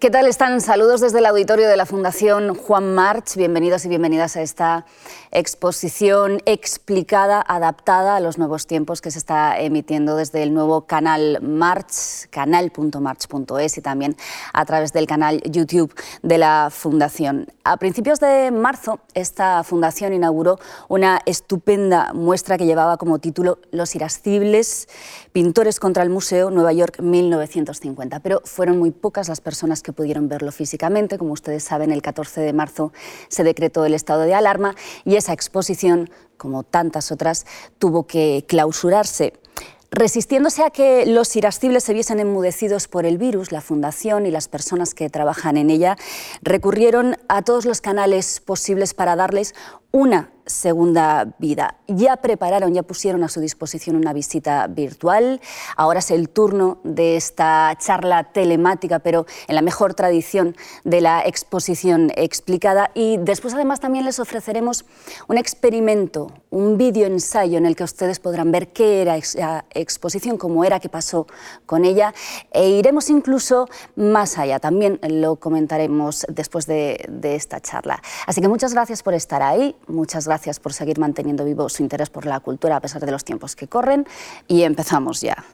¿Qué tal están? Saludos desde el auditorio de la Fundación Juan March. Bienvenidos y bienvenidas a esta exposición explicada, adaptada a los nuevos tiempos que se está emitiendo desde el nuevo canal March, canal.march.es y también a través del canal YouTube de la Fundación. A principios de marzo, esta fundación inauguró una estupenda muestra que llevaba como título Los irascibles, pintores contra el Museo Nueva York 1950. Pero fueron muy pocas las personas que pudieron verlo físicamente. Como ustedes saben, el 14 de marzo se decretó el estado de alarma y esa exposición, como tantas otras, tuvo que clausurarse. Resistiéndose a que los irascibles se viesen enmudecidos por el virus, la Fundación y las personas que trabajan en ella recurrieron a todos los canales posibles para darles una segunda vida. Ya prepararon, ya pusieron a su disposición una visita virtual. Ahora es el turno de esta charla telemática, pero en la mejor tradición de la exposición explicada. Y después además también les ofreceremos un experimento, un vídeo ensayo en el que ustedes podrán ver qué era esa exposición, cómo era, qué pasó con ella. E iremos incluso más allá. También lo comentaremos después de, esta charla. Así que muchas gracias por estar ahí. Muchas gracias por seguir manteniendo vivo su interés por la cultura a pesar de los tiempos que corren y empezamos ya.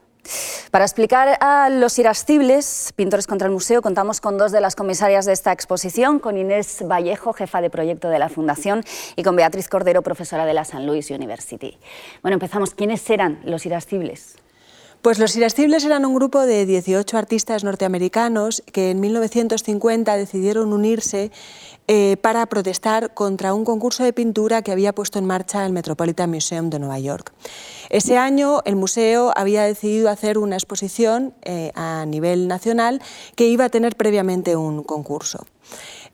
Para explicar a los irascibles, Pintores contra el Museo, contamos con dos de las comisarias de esta exposición, con Inés Vallejo, jefa de proyecto de la Fundación, y con Beatriz Cordero, profesora de la San Luis University. Bueno, empezamos. ¿Quiénes eran los irascibles? Pues los Irascibles eran un grupo de 18 artistas norteamericanos que en 1950 decidieron unirse eh, para protestar contra un concurso de pintura que había puesto en marcha el Metropolitan Museum de Nueva York. Ese año el museo había decidido hacer una exposición eh, a nivel nacional que iba a tener previamente un concurso.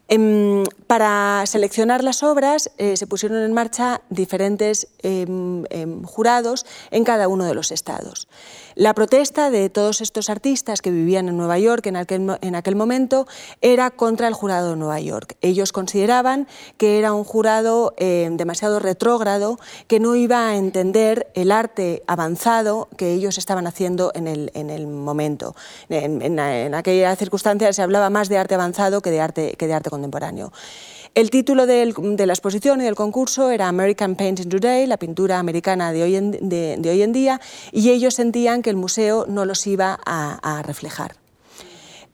Em, para seleccionar las obras eh, se pusieron en marcha diferentes em, em, jurados en cada uno de los estados. La protesta de todos estos artistas que vivían en Nueva York en aquel, en aquel momento era contra el jurado de Nueva York. Ellos consideraban que era un jurado eh, demasiado retrógrado, que no iba a entender el arte avanzado que ellos estaban haciendo en el, en el momento. En, en, aquella circunstancia se hablaba más de arte avanzado que de arte, que de arte contemporáneo. El título de la exposición y del concurso era American Painting Today, la pintura americana de hoy en, día, y ellos sentían que el museo no los iba a, reflejar.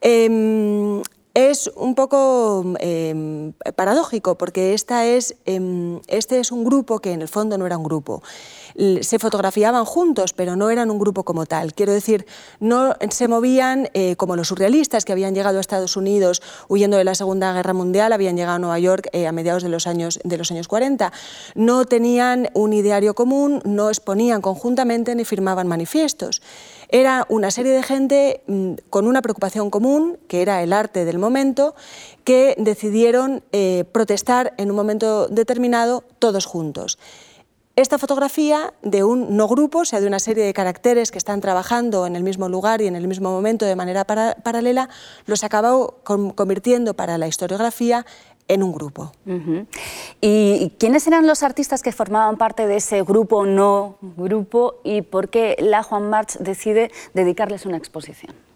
Em, es un poco em, paradójico porque esta es, em, este es un grupo que en el fondo no era un grupo se fotografiaban juntos, pero no eran un grupo como tal. Quiero decir, no se movían eh, como los surrealistas que habían llegado a Estados Unidos huyendo de la Segunda Guerra Mundial, habían llegado a Nueva York eh, a mediados de los, años, de los años 40. No tenían un ideario común, no exponían conjuntamente ni firmaban manifiestos. Era una serie de gente mm, con una preocupación común, que era el arte del momento, que decidieron eh, protestar en un momento determinado todos juntos. Esta fotografía de un no grupo, o sea, de una serie de caracteres que están trabajando en el mismo lugar y en el mismo momento de manera paralela, los acabó convirtiendo para la historiografía en un grupo. ¿Y quiénes eran los artistas que formaban parte de ese grupo no grupo y por qué la Juan March decide dedicarles una exposición?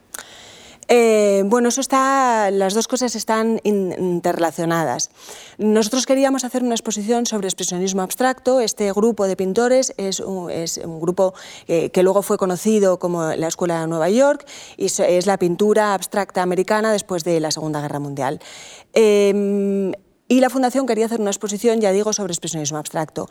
Eh, bueno, eso está, las dos cosas están interrelacionadas. Nosotros queríamos hacer una exposición sobre expresionismo abstracto. Este grupo de pintores es un, grupo eh, que luego fue conocido como la Escuela de Nueva York y es la pintura abstracta americana después de la Segunda Guerra Mundial. Em, y la Fundación quería hacer una exposición, ya digo, sobre expresionismo abstracto.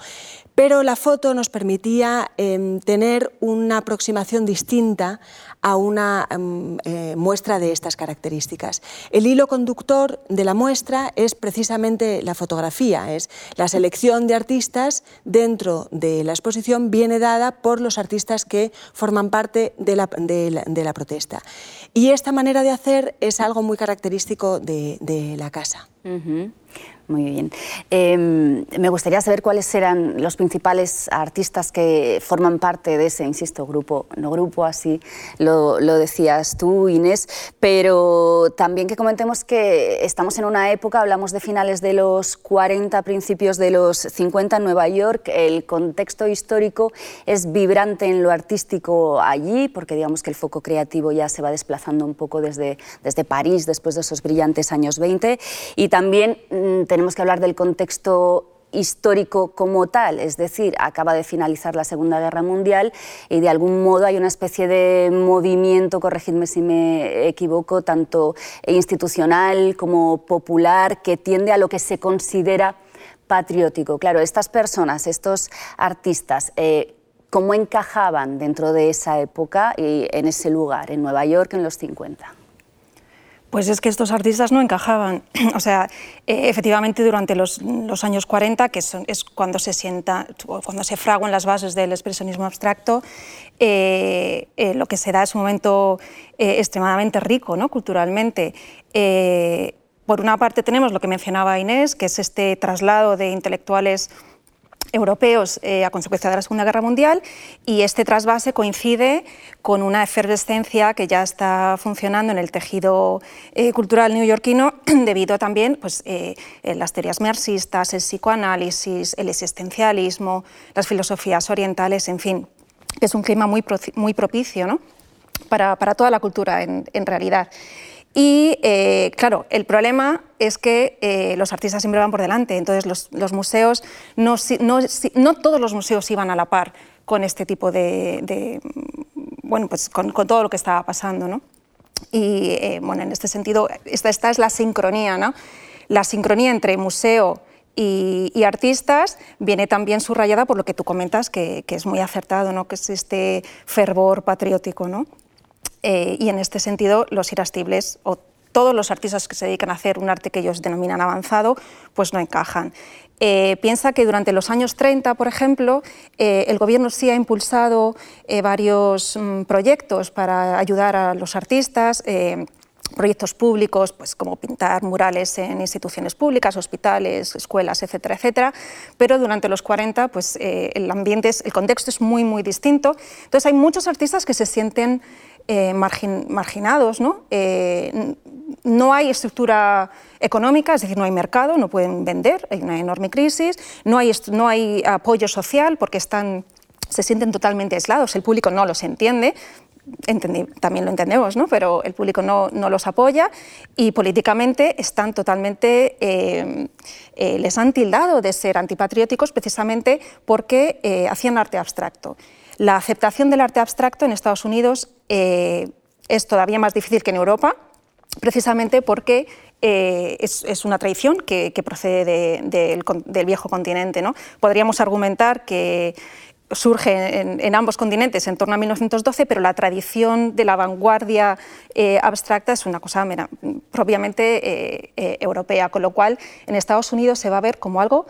Pero la foto nos permitía em, tener una aproximación distinta a una em, eh, muestra de estas características. El hilo conductor de la muestra es precisamente la fotografía, es la selección de artistas dentro de la exposición viene dada por los artistas que forman parte de la, de la, protesta. Y esta manera de hacer es algo muy característico de, la casa. Muy bien. Em, me gustaría saber cuáles eran los principales artistas que forman parte de ese, insisto, grupo, no grupo, así lo, decías tú, Inés, pero también que comentemos que estamos en una época, hablamos de finales de los 40, principios de los 50 en Nueva York, el contexto histórico es vibrante en lo artístico allí, porque digamos que el foco creativo ya se va desplazando un poco desde, desde París después de esos brillantes años 20, y también mm, tenemos tenemos que hablar del contexto histórico como tal, es decir, acaba de finalizar la Segunda Guerra Mundial y de algún modo hay una especie de movimiento, corregidme si me equivoco, tanto institucional como popular, que tiende a lo que se considera patriótico. Claro, estas personas, estos artistas, eh, ¿cómo encajaban dentro de esa época y en ese lugar, en Nueva York en los 50? Pues es que estos artistas no encajaban. o sea, eh, efectivamente durante los, años 40, que es cuando se sienta, cuando se fraguan las bases del expresionismo abstracto, eh, eh, lo que se da es un momento extremadamente rico, ¿no? culturalmente. por una parte tenemos lo que mencionaba Inés, que es este traslado de intelectuales europeos eh, a consecuencia de la Segunda Guerra Mundial y este trasvase coincide con una efervescencia que ya está funcionando en el tejido eh, cultural neoyorquino debido también pues, eh, las teorías marxistas, el psicoanálisis, el existencialismo, las filosofías orientales, en fin, es un clima muy, muy propicio ¿no? para, para, toda la cultura en realidad. Y eh, claro, el problema es que eh, los artistas siempre van por delante, entonces los, museos, no, no, todos los museos iban a la par con este tipo de, bueno, pues con, todo lo que estaba pasando. ¿no? Y eh, bueno, en este sentido, esta, esta, es la sincronía, ¿no? la sincronía entre museo y, artistas viene también subrayada por lo que tú comentas, que, que, es muy acertado, ¿no? que es este fervor patriótico. ¿no? Eh, y en este sentido los irascibles o todos los artistas que se dedican a hacer un arte que ellos denominan avanzado, pues no encajan. Eh, piensa que durante los años 30, por ejemplo, eh, el gobierno sí ha impulsado varios mm, proyectos para ayudar a los artistas proyectos públicos, pues como pintar murales en instituciones públicas, hospitales, escuelas, etcétera, etcétera. Pero durante los 40, pues el ambiente, el contexto es muy, muy distinto. Entonces hay muchos artistas que se sienten eh, marginados. ¿no? Eh, no hay estructura económica, es decir, no hay mercado, no pueden vender, hay una enorme crisis, no hay, apoyo social porque están, se sienten totalmente aislados, el público no los entiende, también lo entendemos, ¿no? pero el público no, no, los apoya y políticamente están totalmente, eh, les han tildado de ser antipatrióticos precisamente porque hacían arte abstracto. La aceptación del arte abstracto en Estados Unidos eh, es todavía más difícil que en Europa, precisamente porque eh, es, una tradición que, procede del, viejo continente. ¿no? Podríamos argumentar que surge en, ambos continentes en torno a 1912, pero la tradición de la vanguardia eh, abstracta es una cosa propiamente europea, con lo cual en Estados Unidos se va a ver como algo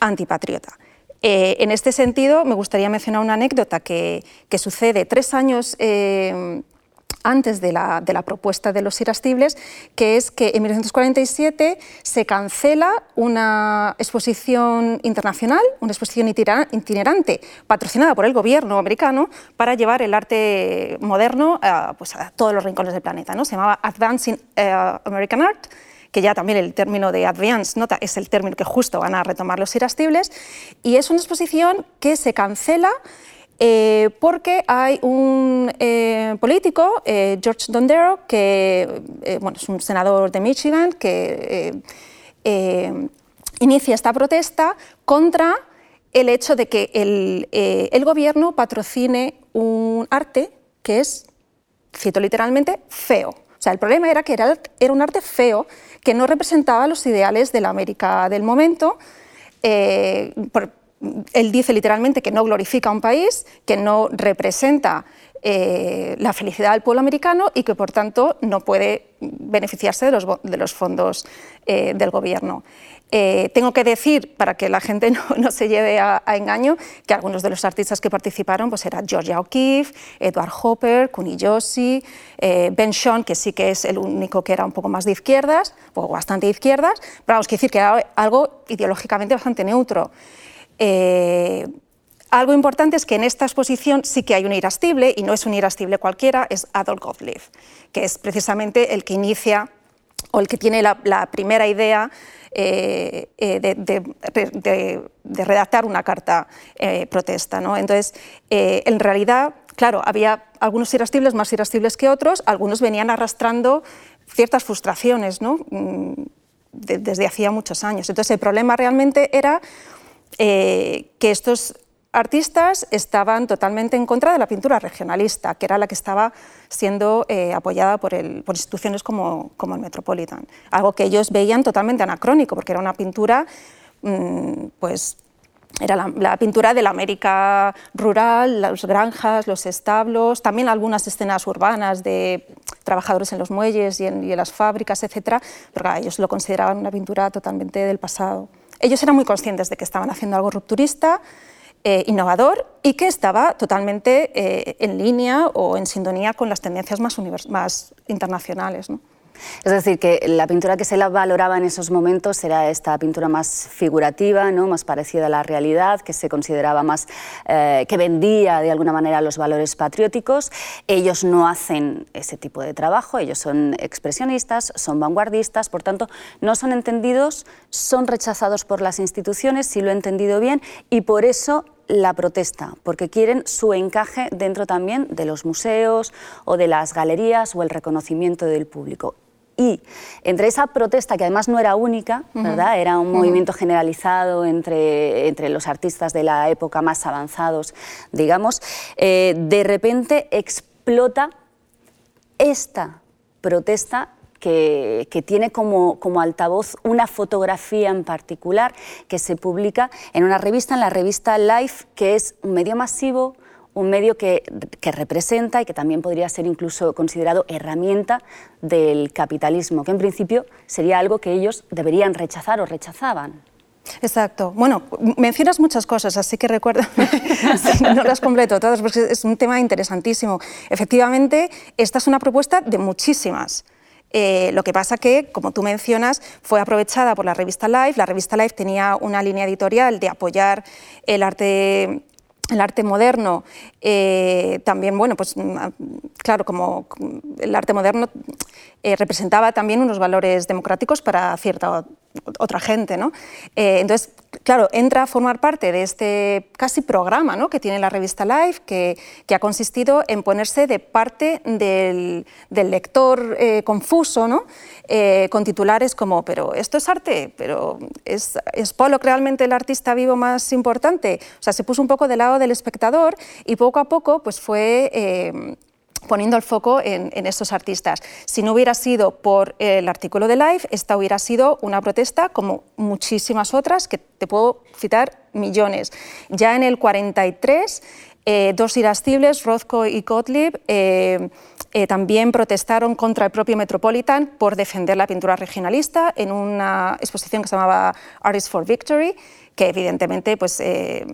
antipatriota. Eh, en este sentido, me gustaría mencionar una anécdota que, sucede tres años eh, antes de la, propuesta de los irascibles, que es que en 1947 se cancela una exposición internacional, una exposición itinerante, patrocinada por el gobierno americano, para llevar el arte moderno a, pues, a todos los rincones del planeta. ¿no? Se llamaba Advancing eh, American Art que ya también el término de advance nota es el término que justo van a retomar los irascibles, y es una exposición que se cancela eh, porque hay un eh, político, eh, George Dondero, que bueno, es un senador de Michigan, que inicia esta protesta contra el hecho de que el, el gobierno patrocine un arte que es, cito literalmente, feo. O sea, el problema era que era, era un arte feo que no representaba los ideales de la América del momento. Eh, él dice literalmente que no glorifica a un país, que no representa eh, la felicidad del pueblo americano y que por tanto no puede beneficiarse de los, fondos eh, del gobierno. Eh, tengo que decir, para que la gente no, se lleve a, engaño, que algunos de los artistas que participaron pues eran Georgia O'Keeffe, Edward Hopper, Kuni Joshi, Ben Sean, que sí que es el único que era un poco más de izquierdas, o bastante de izquierdas, pero vamos a decir que era algo ideológicamente bastante neutro. Algo importante es que en esta exposición sí que hay un irascible, y no es un irascible cualquiera, es Adolf Gottlieb, que es precisamente el que inicia o el que tiene la, primera idea eh, eh, de, redactar una carta eh, protesta. ¿no? Entonces, en realidad, claro, había algunos irascibles más irascibles que otros, algunos venían arrastrando ciertas frustraciones ¿no? Mm, desde hacía muchos años. Entonces, el problema realmente era que estos artistas estaban totalmente en contra de la pintura regionalista, que era la que estaba siendo eh, apoyada por, instituciones como, el Metropolitan. Algo que ellos veían totalmente anacrónico, porque era una pintura, mm, pues, era la, pintura de la América rural, las granjas, los establos, también algunas escenas urbanas de trabajadores en los muelles y en, las fábricas, etc. Pero ellos lo consideraban una pintura totalmente del pasado. Ellos eran muy conscientes de que estaban haciendo algo rupturista, eh, innovador y que estaba totalmente eh, en línea o en sintonía con las tendencias más, más internacionales. Es decir, que la pintura que se la valoraba en esos momentos era esta pintura más figurativa, ¿no? más parecida a la realidad, que se consideraba más, eh, que vendía de alguna manera los valores patrióticos. Ellos no hacen ese tipo de trabajo, ellos son expresionistas, son vanguardistas, por tanto, no son entendidos, son rechazados por las instituciones, si lo he entendido bien, y por eso la protesta, porque quieren su encaje dentro también de los museos o de las galerías o el reconocimiento del público. Y entre esa protesta, que además no era única, ¿verdad? era un movimiento generalizado entre, entre, los artistas de la época más avanzados, digamos, eh, de repente explota esta protesta que, tiene como, como, altavoz una fotografía en particular que se publica en una revista, en la revista Life, que es un medio masivo, un medio que, que, representa y que también podría ser incluso considerado herramienta del capitalismo, que en principio sería algo que ellos deberían rechazar o rechazaban. Exacto. Bueno, mencionas muchas cosas, así que recuerda, no las completo todas, porque es un tema interesantísimo. Efectivamente, esta es una propuesta de muchísimas. Eh, lo que pasa que, como tú mencionas, fue aprovechada por la revista Life. La revista Life tenía una línea editorial de apoyar el arte el arte moderno eh, también, bueno, pues mm, claro, como el arte moderno eh, representaba también unos valores democráticos para cierta otra gente, ¿no? entonces, claro, entra a formar parte de este casi programa ¿no? que tiene la revista Life, que, ha consistido en ponerse de parte del, lector eh, confuso, ¿no? Eh, con titulares como, pero esto es arte, pero ¿es, ¿es Pollock realmente el artista vivo más importante? O sea, se puso un poco del lado del espectador y poco a poco pues, fue... Eh, poniendo el foco en, estos artistas. Si no hubiera sido por el artículo de Life, esta hubiera sido una protesta como muchísimas otras, que te puedo citar millones. Ya en el 43, eh, dos irascibles, Rothko y Gottlieb, eh, eh, también protestaron contra el propio Metropolitan por defender la pintura regionalista en una exposición que se llamaba Artists for Victory, que evidentemente pues, eh,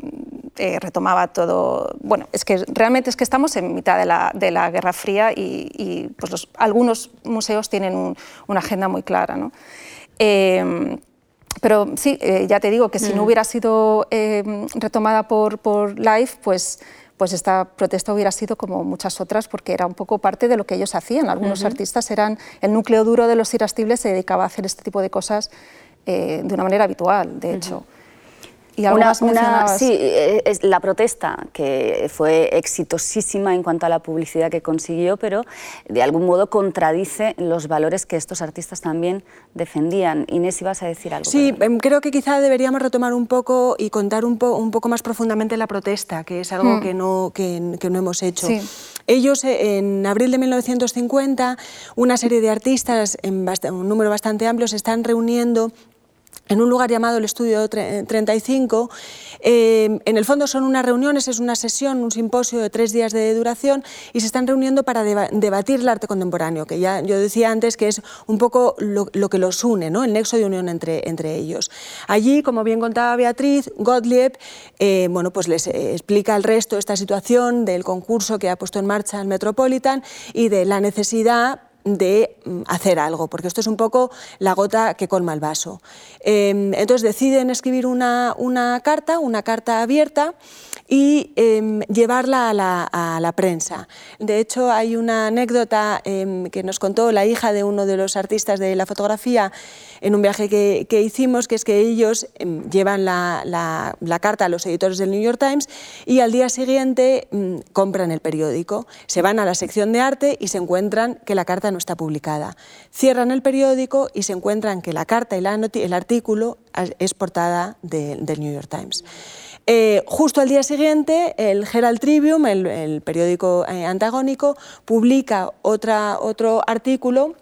eh, retomaba todo. Bueno, es que realmente es que estamos en mitad de la, de la Guerra Fría y, pues algunos museos tienen una agenda muy clara. ¿no? Em, pero sí, ya te digo que si no mm. hubiera sido em, retomada por, por Life, pues pues esta protesta hubiera sido como muchas otras porque era un poco parte de lo que ellos hacían. Algunos artistas eran el núcleo duro de los irascibles, se dedicaba a hacer este tipo de cosas de una manera habitual, de hecho. Y una, sí, eh, es la protesta, que fue exitosísima en cuanto a la publicidad que consiguió, pero de algún modo contradice los valores que estos artistas también defendían. Inés, ibas a decir algo. Sí, em, creo que quizá deberíamos retomar un poco y contar un, un poco más profundamente la protesta, que es algo hmm. que, no, que, que, no hemos hecho. Ellos, eh, en abril de 1950, una serie de artistas, en un número bastante amplio, se están reuniendo en un lugar llamado el Estudio 35. Eh, en el fondo son unas reuniones, es una sesión, un simposio de tres días de duración y se están reuniendo para debatir el arte contemporáneo, que ya yo decía antes que es un poco lo, que los une, ¿no? el nexo de unión entre, entre ellos. Allí, como bien contaba Beatriz, Gottlieb eh, bueno, pues les explica al resto esta situación del concurso que ha puesto en marcha el Metropolitan y de la necesidad de mm, hacer algo, porque esto es un poco la gota que colma el vaso. Em, entonces deciden escribir una, una, carta, una carta abierta, y em, llevarla a la, prensa. De hecho, hay una anécdota em, que nos contó la hija de uno de los artistas de la fotografía en un viaje que, hicimos, que es que ellos llevan la, la, carta a los editores del New York Times y al día siguiente compran el periódico, se van a la sección de arte y se encuentran que la carta no está publicada. Cierran el periódico y se encuentran que la carta y el artículo es portada del New York Times. Eh, justo al día siguiente, el Herald Tribune, el, periódico eh, antagónico, publica otra, otro artículo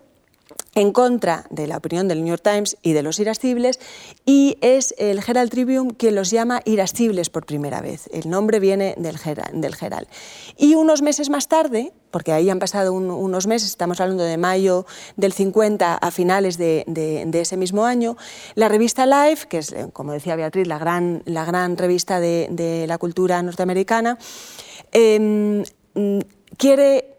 en contra de la opinión del New York Times y de los irascibles, y es el Herald Tribune quien los llama irascibles por primera vez. El nombre viene del Herald. Y unos meses más tarde, porque ahí han pasado unos meses, estamos hablando de mayo del 50 a finales de, ese mismo año, la revista Life, que es, como decía Beatriz, la gran, la gran revista de, la cultura norteamericana, em, quiere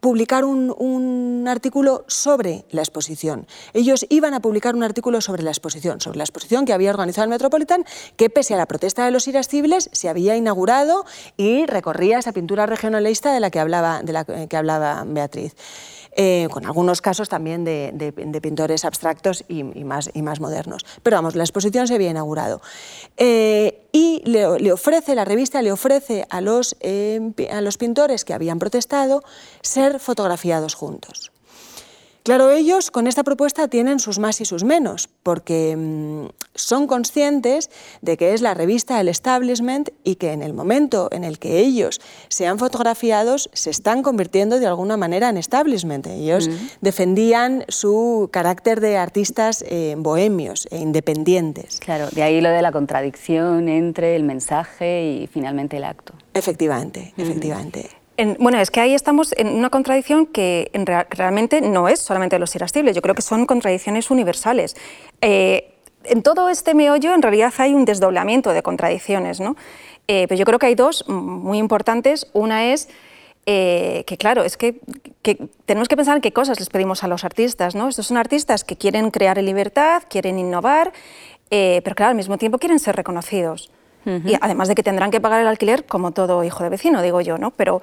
publicar un, artículo sobre la exposición. Ellos iban a publicar un artículo sobre la exposición, sobre la exposición que había organizado el Metropolitan, que pese a la protesta de los irascibles se había inaugurado y recorría esa pintura regionalista de la que hablaba, de la que hablaba Beatriz. Eh, con algunos casos también de, pintores abstractos y, más, y, más, modernos. Pero vamos, la exposición se había inaugurado. Eh, y le, ofrece, la revista le ofrece a los, eh, a los pintores que habían protestado ser fotografiados juntos. Claro, ellos con esta propuesta tienen sus más y sus menos, porque mm, son conscientes de que es la revista El Establishment y que en el momento en el que ellos sean fotografiados se están convirtiendo de alguna manera en establishment. Ellos defendían su carácter de artistas eh, bohemios e independientes. Claro, de ahí lo de la contradicción entre el mensaje y finalmente el acto. Efectivamente, efectivamente bueno, es que ahí estamos en una contradicción que realmente no es solamente de los irascibles, yo creo que son contradicciones universales. Eh, en todo este meollo en realidad hay un desdoblamiento de contradicciones, ¿no? Eh, pero yo creo que hay dos muy importantes. Una es eh, que, claro, es que, tenemos que pensar en qué cosas les pedimos a los artistas. ¿no? Estos son artistas que quieren crear en libertad, quieren innovar, pero claro, al mismo tiempo quieren ser reconocidos. Y además de que tendrán que pagar el alquiler como todo hijo de vecino, digo yo, ¿no? Pero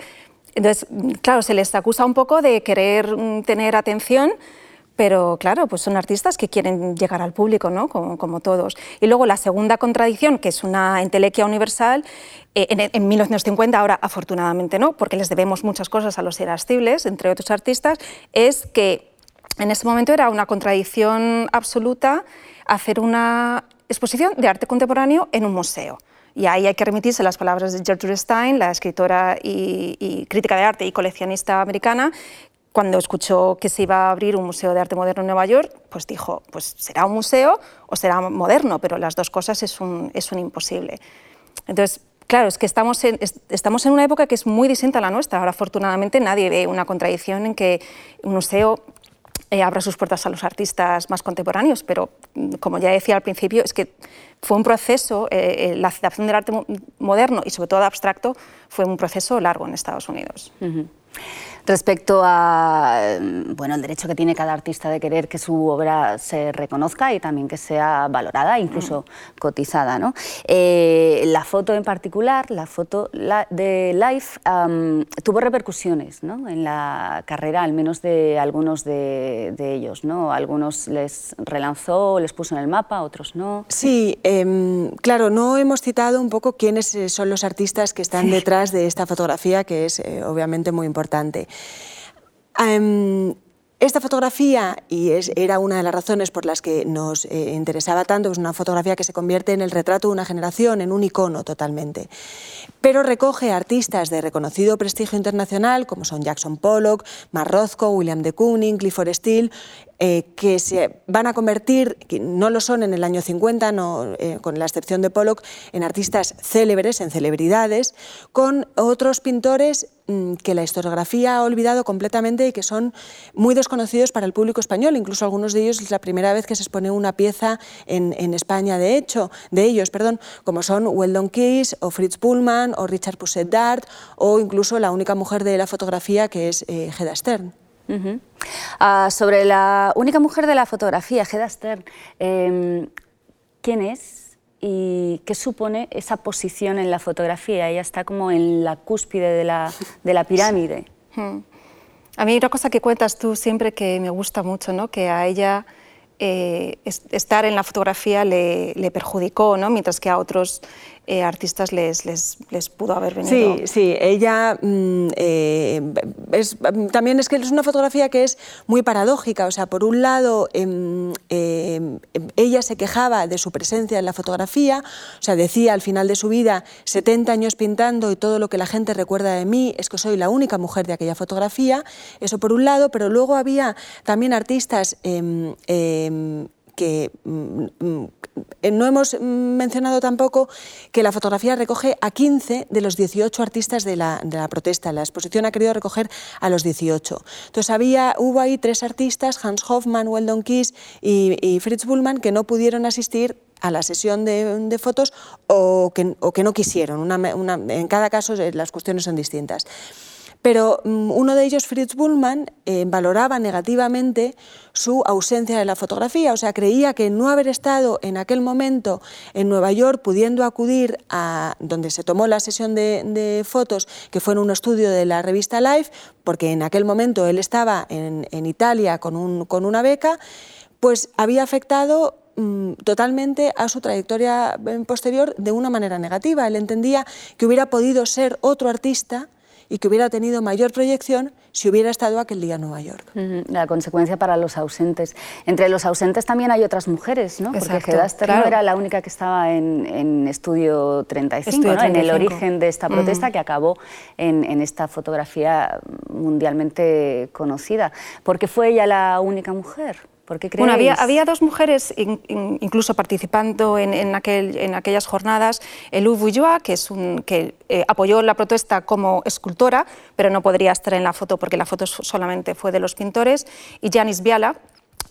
entonces, claro, se les acusa un poco de querer mm, tener atención, pero claro, pues son artistas que quieren llegar al público, ¿no? como, todos. Y luego la segunda contradicción, que es una entelequia universal, eh, en, 1950, ahora afortunadamente no, porque les debemos muchas cosas a los irascibles, entre otros artistas, es que en ese momento era una contradicción absoluta hacer una exposición de arte contemporáneo en un museo. Y ahí hay que remitirse a las palabras de Gertrude Stein, la escritora y, crítica de arte y coleccionista americana, cuando escuchó que se iba a abrir un museo de arte moderno en Nueva York, pues dijo, pues será un museo o será moderno, pero las dos cosas es un, es un imposible. Entonces, claro, es que estamos en, estamos en una época que es muy distinta a la nuestra. Ahora, afortunadamente, nadie ve una contradicción en que un museo eh, abra sus puertas a los artistas más contemporáneos, pero mm, como ya decía al principio, es que fue un proceso, eh, eh, la aceptación del arte moderno y sobre todo abstracto fue un proceso largo en Estados Unidos. Respecto a bueno, el derecho que tiene cada artista de querer que su obra se reconozca y también que sea valorada, incluso mm. cotizada. ¿no? Eh, la foto en particular, la foto de Life, tuvo repercusiones ¿no? en la carrera, al menos de algunos de, ellos. ¿no? Algunos les relanzó, les puso en el mapa, otros no. Sí, em, claro, no hemos citado un poco quiénes eh, son los artistas que están detrás de esta fotografía, que es eh, obviamente muy importante. Em, esta fotografía, y era una de las razones por las que nos eh, interesaba tanto, es una fotografía que se convierte en el retrato de una generación, en un icono totalmente. Pero recoge artistas de reconocido prestigio internacional, como son Jackson Pollock, Mark Rothko, William de Kooning, Clifford Steele, eh, que se van a convertir, no lo son en el año 50, no, eh, con la excepción de Pollock, en artistas célebres, en celebridades, con otros pintores que la historiografía ha olvidado completamente y que son muy desconocidos para el público español. Incluso algunos de ellos es la primera vez que se expone una pieza en, España, de hecho, de ellos, perdón, como son Weldon Keys o Fritz Pullman o Richard Pousset Dart o incluso la única mujer de la fotografía que es eh, Hedda Stern. Ah, sobre la única mujer de la fotografía, Hedda Stern, em, ¿quién es y qué supone esa posición en la fotografía? Ella está como en la cúspide de la, de la pirámide. Hmm. A mí una cosa que cuentas tú siempre que me gusta mucho, ¿no? que a ella eh, estar en la fotografía le, le perjudicó, ¿no? mientras que a otros eh, artistas les, les, pudo haber venido. Sí, sí, ella mm, eh, es, también es que es una fotografía que es muy paradójica, o sea, por un lado em, em, ella se quejaba de su presencia en la fotografía, o sea, decía al final de su vida, 70 años pintando y todo lo que la gente recuerda de mí es que soy la única mujer de aquella fotografía, eso por un lado, pero luego había también artistas em, que mm, mm, no hemos mencionado tampoco que la fotografía recoge a 15 de los 18 artistas de la, protesta. La exposición ha querido recoger a los 18. Entonces había, hubo ahí tres artistas, Hans Hoffmann, Weldon Kiss y, Fritz Bullmann, que no pudieron asistir a la sesión de, fotos o que, no quisieron. en cada caso eh, las cuestiones son distintas. Pero mm, uno de ellos, Fritz Bullmann, eh, valoraba negativamente su ausencia de la fotografía, o sea, creía que no haber estado en aquel momento en Nueva York, pudiendo acudir a donde se tomó la sesión de, fotos, que fue en un estudio de la revista Life, porque en aquel momento él estaba en, Italia con, una beca, pues había afectado mm, totalmente a su trayectoria eh, posterior de una manera negativa. Él entendía que hubiera podido ser otro artista y que hubiera tenido mayor proyección si hubiera estado aquel día en Nueva York. La consecuencia para los ausentes. Entre los ausentes también hay otras mujeres, ¿no? Porque Hedda no era la única que estaba en, Estudio 35, en el origen de esta protesta que acabó en, esta fotografía mundialmente conocida. ¿Por qué fue ella la única mujer? Bueno, había, había, dos mujeres incluso participando en, aquel, en, aquellas jornadas. Elou Bouillois, que, es un, que eh, apoyó la protesta como escultora, pero no podría estar en la foto porque la foto solamente fue de los pintores, y Janis Biala,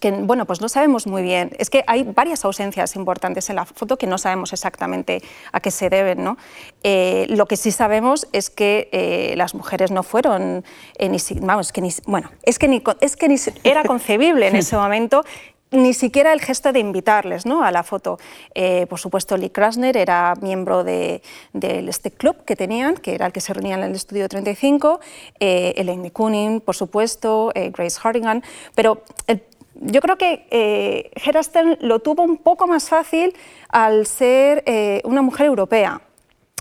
que bueno, pues no sabemos muy bien. Es que hay varias ausencias importantes en la foto que no sabemos exactamente a qué se deben. ¿no? Eh, lo que sí sabemos es que eh, las mujeres no fueron, eh, ni, vamos, que ni, bueno, es que, ni, es que ni era concebible en ese momento ni siquiera el gesto de invitarles ¿no? a la foto. por supuesto, Lee Krasner era miembro de, este club que tenían, que era el que se reunía en el estudio 35, eh, Elaine Kunin, por supuesto, Grace Hardigan, pero el yo creo que eh, lo tuvo un poco más fácil al ser eh, una mujer europea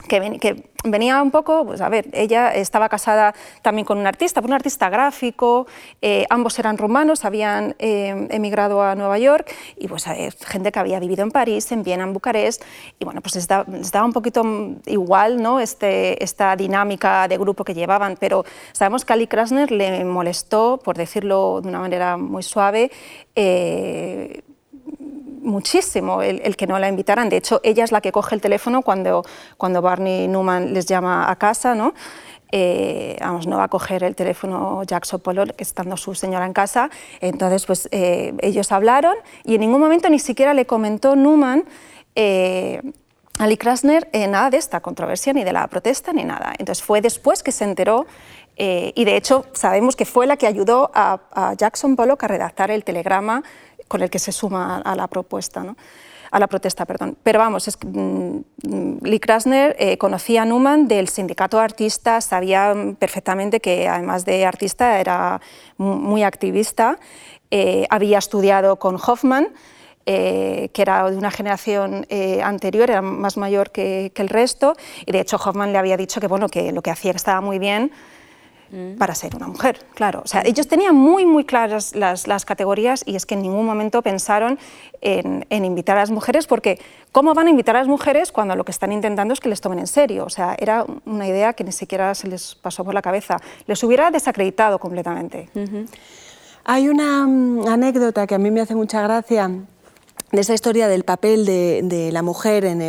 que, venía un poco, pues a ver, ella estaba casada también con un artista, un artista gráfico, eh, ambos eran rumanos, habían eh, emigrado a Nueva York y pues eh, gente que había vivido en París, en Viena, en Bucarest y bueno, pues les daba, un poquito igual ¿no? este, esta dinámica de grupo que llevaban, pero sabemos que a Ali Krasner le molestó, por decirlo de una manera muy suave, muchísimo el, que no la invitaran. De hecho, ella es la que coge el teléfono cuando, cuando Barney Newman les llama a casa, ¿no? Eh, vamos, no va a coger el teléfono Jackson Pollard estando su señora en casa. Entonces, pues eh, ellos hablaron y en ningún momento ni siquiera le comentó Newman eh, a Lee Krasner nada de esta controversia, ni de la protesta, ni nada. Entonces fue después que se enteró y de hecho sabemos que fue la que ayudó a, a Jackson Pollock a redactar el telegrama con el que se suma a la propuesta. ¿no? a la protesta, perdón. Pero vamos, es, mm, Lee Krasner eh, conocía a Newman del sindicato de artistas, sabía perfectamente que además de artista era muy activista, eh, había estudiado con Hoffman, eh, que era de una generación anterior, era más mayor que, que, el resto, y de hecho Hoffman le había dicho que, bueno, que lo que hacía estaba muy bien, Mm. para ser una mujer, claro. O sea, ellos tenían muy, muy claras las, las categorías y es que en ningún momento pensaron en, en, invitar a las mujeres porque ¿cómo van a invitar a las mujeres cuando lo que están intentando es que les tomen en serio? O sea, era una idea que ni siquiera se les pasó por la cabeza. Les hubiera desacreditado completamente. Hay una mm, anécdota que a mí me hace mucha gracia de esa historia del papel de, la mujer en,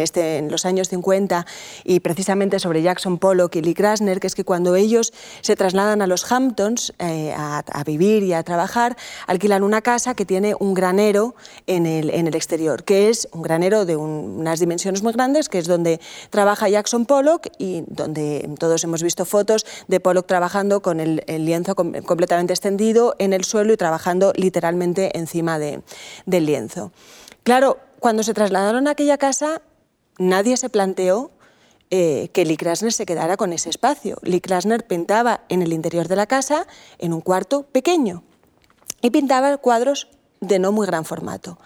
este, en, los años 50 y precisamente sobre Jackson Pollock y Lee Krasner, que es que cuando ellos se trasladan a los Hamptons eh, a, vivir y a trabajar, alquilan una casa que tiene un granero en el, exterior, que es un granero de unas dimensiones muy grandes, que es donde trabaja Jackson Pollock y donde todos hemos visto fotos de Pollock trabajando con el, lienzo completamente extendido en el suelo y trabajando literalmente encima de del lienzo. Claro, cuando se trasladaron a aquella casa, nadie se planteó eh, que Lee Krasner se quedara con ese espacio. Lee Krasner pintaba en el interior de la casa, en un cuarto pequeño, y pintaba cuadros de no muy gran formato.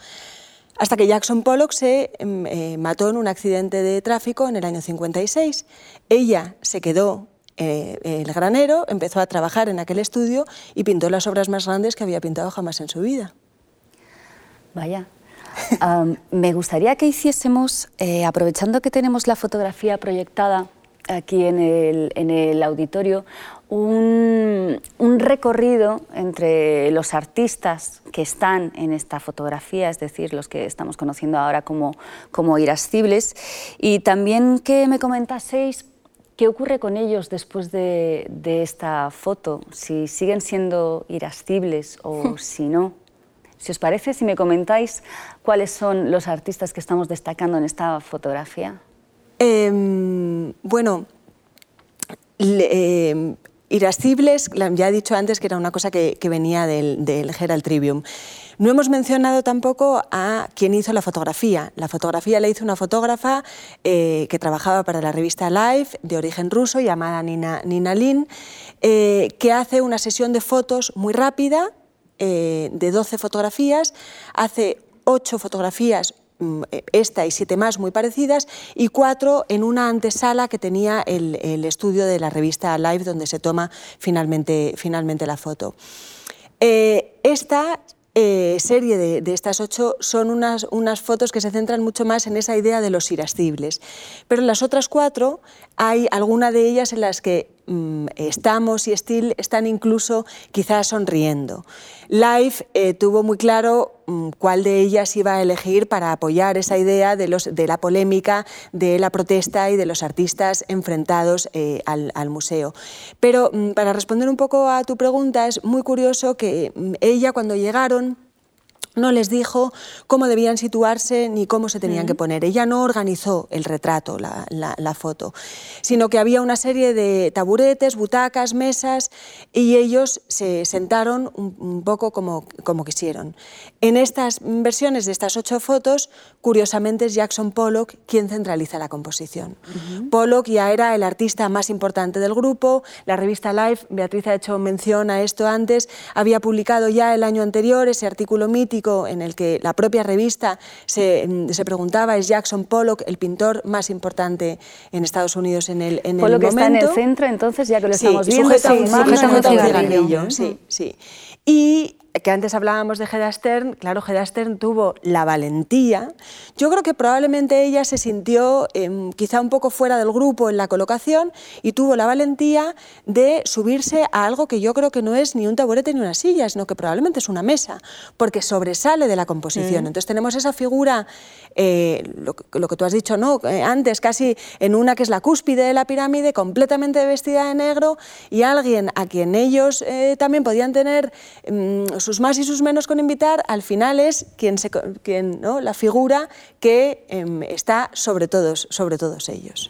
Hasta que Jackson Pollock se em, eh, mató en un accidente de tráfico en el año 56. Ella se quedó eh, el granero, empezó a trabajar en aquel estudio y pintó las obras más grandes que había pintado jamás en su vida. Vaya. me gustaría que hiciésemos, eh, aprovechando que tenemos la fotografía proyectada aquí en el, auditorio, un, recorrido entre los artistas que están en esta fotografía, es decir, los que estamos conociendo ahora como, como irascibles, y también que me comentaseis qué ocurre con ellos después de, de esta foto, si siguen siendo irascibles o si no. Si os parece, si me comentáis cuáles son los artistas que estamos destacando en esta fotografía. Em, bueno, em, Irascibles, ya he dicho antes que era una cosa que, venía del, del, Herald Tribune. No hemos mencionado tampoco a quien hizo la fotografía. La fotografía la hizo una fotógrafa eh, que trabajaba para la revista Life, de origen ruso, llamada Nina, Nina Lin, eh, que hace una sesión de fotos muy rápida, eh, de 12 fotografías, hace 8 fotografías mm, esta y siete más muy parecidas, y cuatro en una antesala que tenía el, estudio de la revista Live, donde se toma finalmente, finalmente la foto. Eh, esta eh, serie de, estas ocho son unas, unas fotos que se centran mucho más en esa idea de los irascibles. Pero en las otras cuatro hay alguna de ellas en las que estamos y Steel están incluso quizás sonriendo. Life eh, tuvo muy claro mm, cuál de ellas iba a elegir para apoyar esa idea de, la polémica, de la protesta y de los artistas enfrentados eh, al, al, museo. Pero mm, para responder un poco a tu pregunta, es muy curioso que ella cuando llegaron no les dijo cómo debían situarse ni cómo se tenían que poner. Ella no organizó el retrato, la, foto, sino que había una serie de taburetes, butacas, mesas y ellos se sentaron un, poco como, como, quisieron. En estas versiones de estas ocho fotos, curiosamente es Jackson Pollock quien centraliza la composición. Pollock ya era el artista más importante del grupo, la revista Life, Beatriz ha hecho mención a esto antes, había publicado ya el año anterior ese artículo mítico en el que la propia revista se, preguntaba, ¿es Jackson Pollock el pintor más importante en Estados Unidos en el, en Pollock el momento? está en el centro, entonces, ya que lo estamos viendo, sujeta, un, sí, sí. Y que antes hablábamos de Hedda Stern, claro, Hedda Stern tuvo la valentía. Yo creo que probablemente ella se sintió em, quizá un poco fuera del grupo en la colocación y tuvo la valentía de subirse a algo que yo creo que no es ni un taburete ni una silla, sino que probablemente es una mesa, porque sobresale de la composición. Mm. Entonces tenemos esa figura, eh, lo, que tú has dicho ¿no? Eh, antes, casi en una que es la cúspide de la pirámide, completamente vestida de negro, y alguien a quien ellos eh, también podían tener mm, sus más y sus menos con invitar, al final es quien, se, quien ¿no? la figura que em, está sobre todos, sobre todos ellos.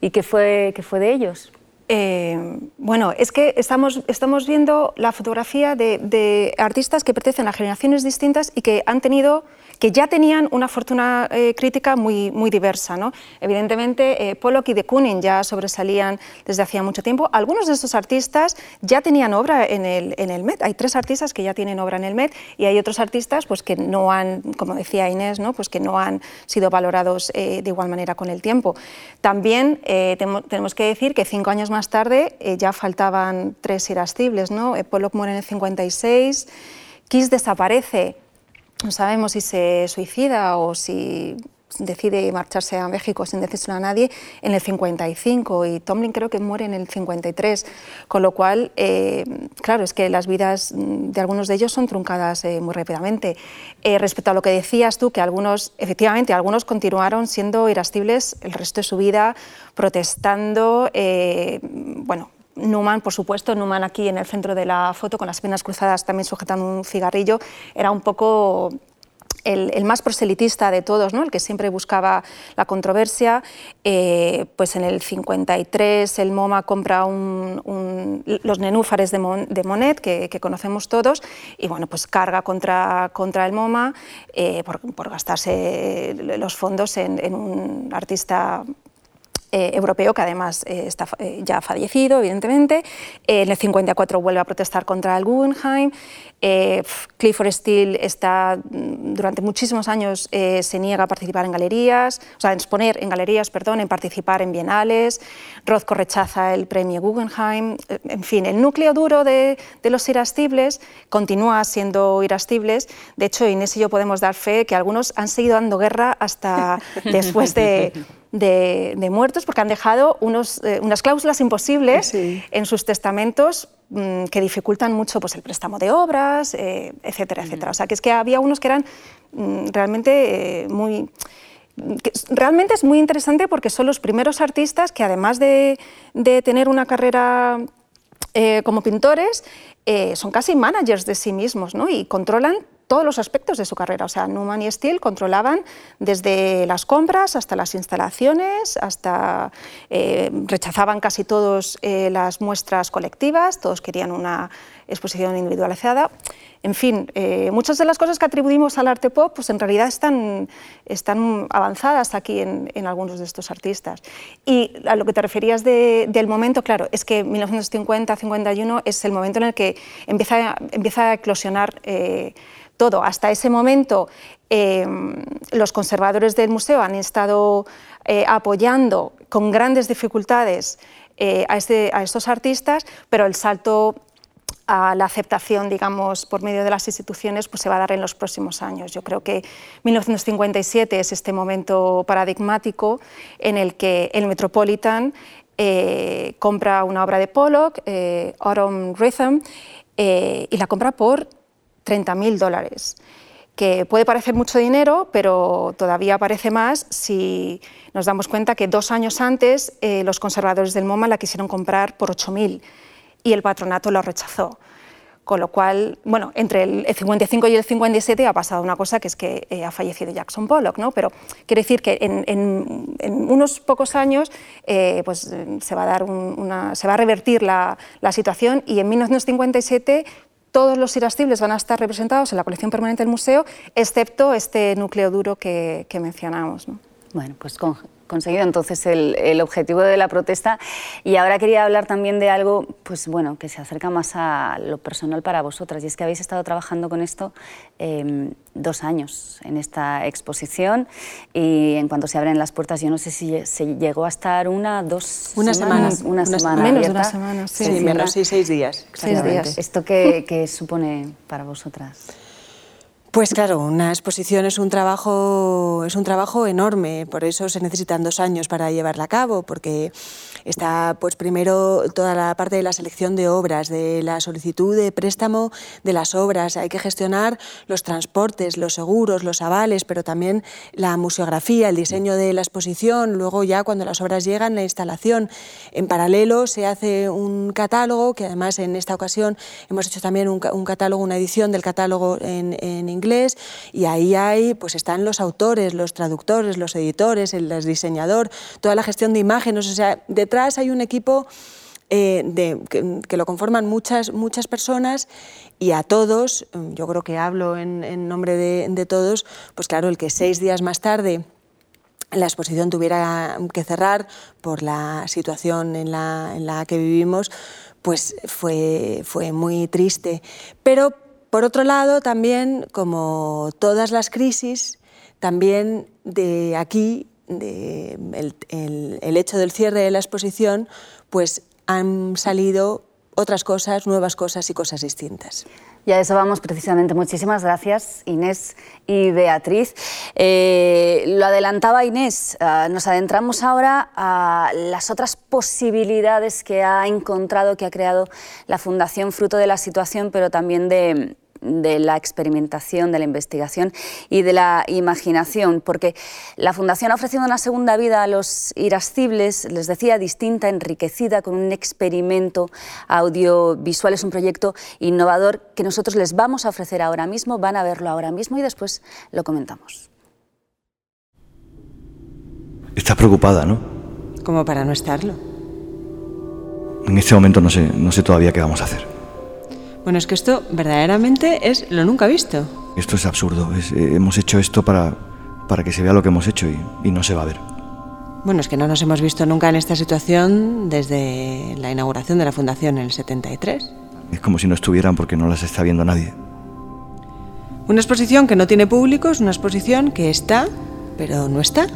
¿Y qué fue, qué fue de ellos? Eh, bueno, es que estamos, estamos viendo la fotografía de, de, artistas que pertenecen a generaciones distintas y que han tenido que ya tenían una fortuna eh, crítica muy, muy diversa. ¿no? Evidentemente, eh, Pollock y de Kooning ya sobresalían desde hacía mucho tiempo. Algunos de estos artistas ya tenían obra en el, en el Met. Hay tres artistas que ya tienen obra en el Met y hay otros artistas pues, que no han, como decía Inés, ¿no? pues que no han sido valorados eh, de igual manera con el tiempo. También tenemos que decir que cinco años más tarde ya faltaban tres irascibles. ¿no? Pollock muere en el 56, Kiss desaparece no sabemos si se suicida o si decide marcharse a México sin decírselo a nadie en el 55 y Tomlin creo que muere en el 53, con lo cual, eh, claro, es que las vidas de algunos de ellos son truncadas eh, muy rápidamente. Eh, respecto a lo que decías tú, que algunos, efectivamente, algunos continuaron siendo irascibles el resto de su vida, protestando, bueno, Newman, por supuesto, Newman aquí en el centro de la foto con las piernas cruzadas también sujetando un cigarrillo, era un poco el, más proselitista de todos, ¿no? el que siempre buscaba la controversia. Eh, pues en el 53 el MoMA compra los nenúfares de, Monet, que, conocemos todos, y bueno, pues carga contra, contra el MoMA eh, por, gastarse los fondos en un artista eh, europeo, que además eh, está eh, ya fallecido, evidentemente. en el 54 vuelve a protestar contra el Guggenheim. Clifford Steele está, mm, durante muchísimos años se niega a participar en galerías, o sea, en exponer en galerías, perdón, en participar en bienales. Rothko rechaza el premio Guggenheim. En fin, el núcleo duro de, de los irascibles continúa siendo irascibles. De hecho, Inés y yo podemos dar fe que algunos han seguido dando guerra hasta después de de, muertos porque han dejado unos, eh, unas cláusulas imposibles en sus testamentos mm, que dificultan mucho pues, el préstamo de obras, eh, etcétera, etcétera. O sea, que es que había unos que eran mm, realmente eh, muy... realmente es muy interesante porque son los primeros artistas que además de, de tener una carrera como pintores, son casi managers de sí mismos ¿no? y controlan todos los aspectos de su carrera. O sea, Newman y Steele controlaban desde las compras hasta las instalaciones, hasta eh, rechazaban casi todos eh, las muestras colectivas, todos querían una exposición individualizada. En fin, eh, muchas de las cosas que atribuimos al arte pop, pues en realidad están, están avanzadas aquí en, algunos de estos artistas. Y a lo que te referías del momento, claro, es que 1950-51 es el momento en el que empieza, empieza a eclosionar todo. Hasta ese momento eh, los conservadores del museo han estado eh, apoyando con grandes dificultades eh, a, este, a, estos artistas, pero el salto a la aceptación, digamos, por medio de las instituciones, pues se va a dar en los próximos años. Yo creo que 1957 es este momento paradigmático en el que el Metropolitan compra una obra de Pollock, Autumn Rhythm, y la compra por 30.000 dólares, que puede parecer mucho dinero, pero todavía parece más si nos damos cuenta que dos años antes eh, los conservadores del MoMA la quisieron comprar por 8.000 y el patronato lo rechazó. Con lo cual, bueno, entre el 55 y el 57 ha pasado una cosa que es que eh, ha fallecido Jackson Pollock, ¿no? Pero quiero decir que en, unos pocos años eh, pues, se, va a dar una, se va a revertir la situación y en 1957 todos los irascibles van a estar representados en la colección permanente del museo, excepto este núcleo duro que, mencionamos. Bueno, pues con, conseguido entonces el, objetivo de la protesta. Y ahora quería hablar también de algo pues, bueno, que se acerca más a lo personal para vosotras. Y es que habéis estado trabajando con esto em, dos años en esta exposición. Y en cuanto se abren las puertas, yo no sé si se llegó a estar una, dos una semanas. Semana, una, semana. Menos de una semana, sí. menos, sí, seis días. Seis días. ¿Esto qué, qué supone para vosotras? Pues claro, una exposición es un trabajo es un trabajo enorme, por eso se necesitan dos años para llevarla a cabo, porque está pues primero toda la parte de la selección de obras, de la solicitud de préstamo de las obras, hay que gestionar los transportes, los seguros, los avales, pero también la museografía, el diseño de la exposición, luego ya cuando las obras llegan la instalación. En paralelo se hace un catálogo, que además en esta ocasión hemos hecho también un, catálogo, una edición del catálogo en, en y ahí hay, pues están los autores, los traductores, los editores, el, diseñador, toda la gestión de imágenes, o sea, detrás hay un equipo eh, que, lo conforman muchas, muchas personas y a todos, yo creo que hablo en, nombre de, todos, pues claro, el que seis días más tarde la exposición tuviera que cerrar por la situación en la, en la que vivimos, pues fue, fue muy triste. Pero por otro lado, también, como todas las crisis, también de aquí, el, hecho del cierre de la exposición, pues han salido otras cosas, nuevas cosas y cosas distintas. Y a eso vamos precisamente. Muchísimas gracias, Inés y Beatriz. Eh, lo adelantaba Inés, ah, nos adentramos ahora a las otras posibilidades que ha encontrado, que ha creado la Fundación fruto de la situación, pero también de, de la experimentación, de la investigación y de la imaginación, porque la Fundación ha ofrecido una segunda vida a los irascibles, les decía, distinta, enriquecida, con un experimento audiovisual. Es un proyecto innovador que nosotros les vamos a ofrecer ahora mismo, van a verlo ahora mismo y después lo comentamos. Estás preocupada, ¿no? Como para no estarlo. En este momento no sé, no sé todavía qué vamos a hacer. Bueno, es que esto verdaderamente es lo nunca visto. Esto es absurdo. Eh, hemos hecho esto para, para que se vea lo que hemos hecho y, y no se va a ver. Bueno, es que no nos hemos visto nunca en esta situación desde la inauguración de la fundación en el 73. Es como si no estuvieran porque no las está viendo nadie. Una exposición que no tiene público es una exposición que está, pero no está.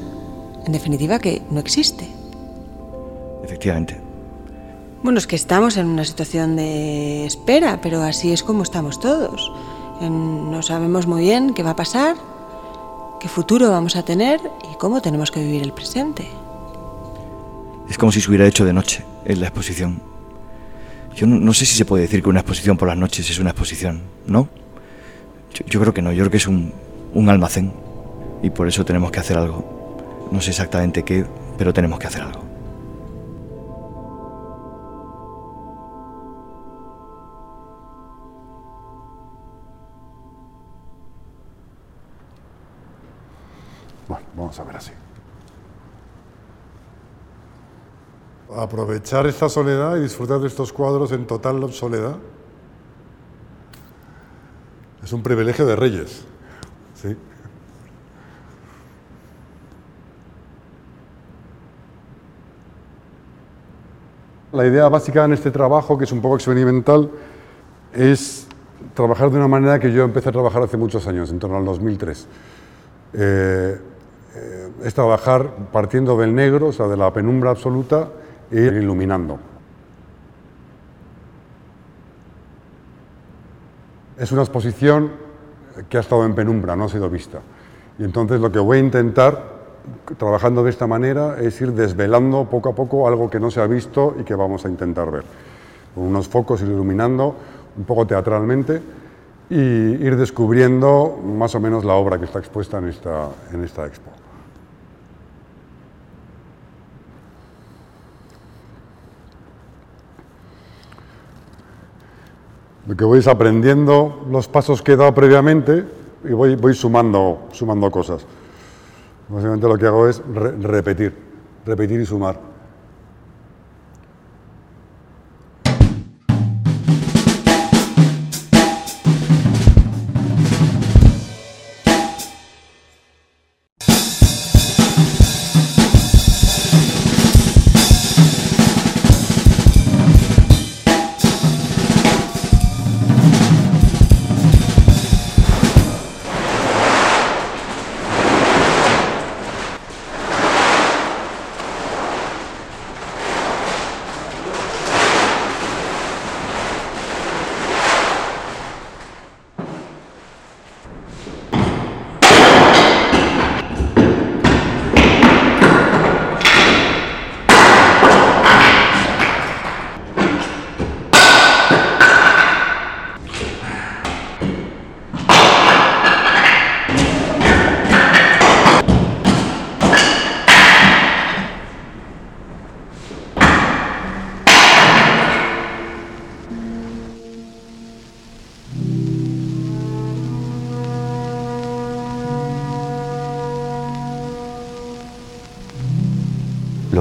En definitiva, que no existe. Efectivamente. Bueno, es que estamos en una situación de espera, pero así es como estamos todos. No sabemos muy bien qué va a pasar, qué futuro vamos a tener y cómo tenemos que vivir el presente. Es como si se hubiera hecho de noche en la exposición. Yo no, sé si se puede decir que una exposición por las noches es una exposición, ¿no? Yo, creo que no, yo creo que es un almacén y por eso tenemos que hacer algo. No sé exactamente qué, pero tenemos que hacer algo. Vamos a ver así. Aprovechar esta soledad y disfrutar de estos cuadros en total soledad es un privilegio de reyes. La idea básica en este trabajo, que es un poco experimental, es trabajar de una manera que yo empecé a trabajar hace muchos años, en torno al 2003. Eh, eh, es trabajar partiendo del negro, o sea, de la penumbra absoluta, e ir iluminando. Es una exposición que ha estado en penumbra, no ha sido vista. Y entonces lo que voy a intentar, trabajando de esta manera, es ir desvelando poco a poco algo que no se ha visto y que vamos a intentar ver. Con unos focos iluminando, un poco teatralmente, y ir descubriendo más o menos la obra que está expuesta en esta, en esta expo. Lo que voy aprendiendo los pasos que he dado previamente y voy, sumando, sumando cosas. Básicamente lo que hago es re- repetir, repetir y sumar.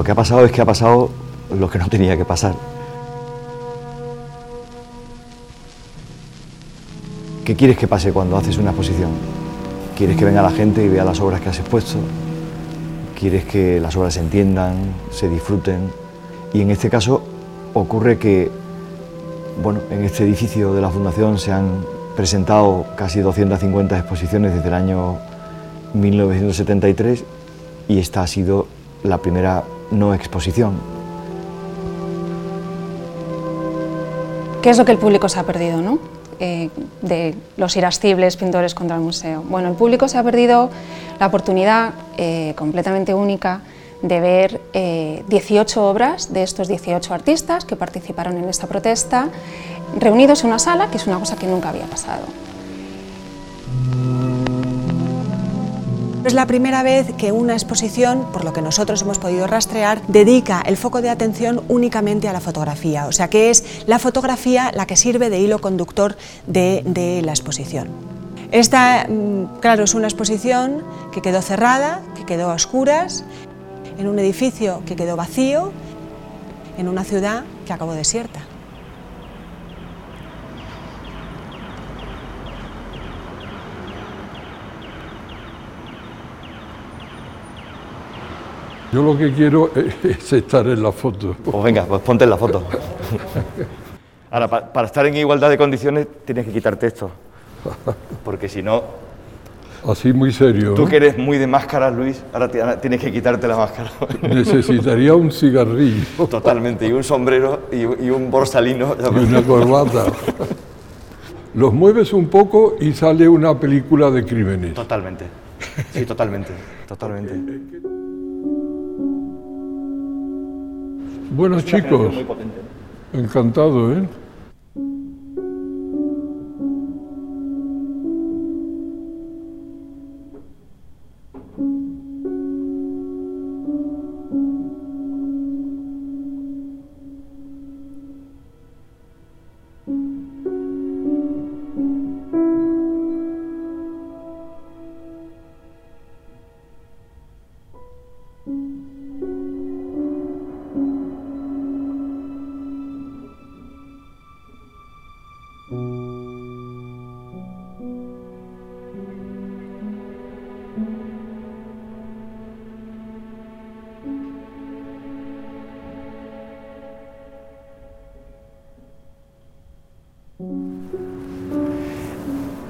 Que ha pasado es que ha pasado lo que no tenía que pasar. ¿Qué quieres que pase cuando haces una exposición? ¿Quieres que venga la gente y vea las obras que has expuesto? ¿Quieres que las obras se entiendan, se disfruten? Y en este caso ocurre que, bueno, en este edificio de la Fundación se han presentado casi 250 exposiciones desde el año 1973 y esta ha sido la primera no exposición. ¿Qué es lo que el público se ha perdido, no? eh, de los irascibles pintores contra el museo. Bueno, el público se ha perdido la oportunidad eh, completamente única de ver 18 obras de estos 18 artistas que participaron en esta protesta, reunidos en una sala, que es una cosa que nunca había pasado. Es la primera vez que una exposición, por lo que nosotros hemos podido rastrear, dedica el foco de atención únicamente a la fotografía, o sea que es la fotografía la que sirve de hilo conductor de, la exposición. Esta, mm, claro, es una exposición que quedó cerrada, que quedó a oscuras, en un edificio que quedó vacío, en una ciudad que acabó desierta. Yo lo que quiero es estar en la foto. Pues venga, pues ponte en la foto. Ahora, para, estar en igualdad de condiciones tienes que quitarte esto. Porque si no... Así muy serio. Tú que eres muy de máscara, Luis, ahora tienes que quitarte la máscara. Necesitaría un cigarrillo. Totalmente, y un sombrero y, un borsalino. Y una corbata. Los mueves un poco y sale una película de crímenes. Totalmente. Sí, totalmente. Totalmente. Bueno, chicos, encantado, ¿eh?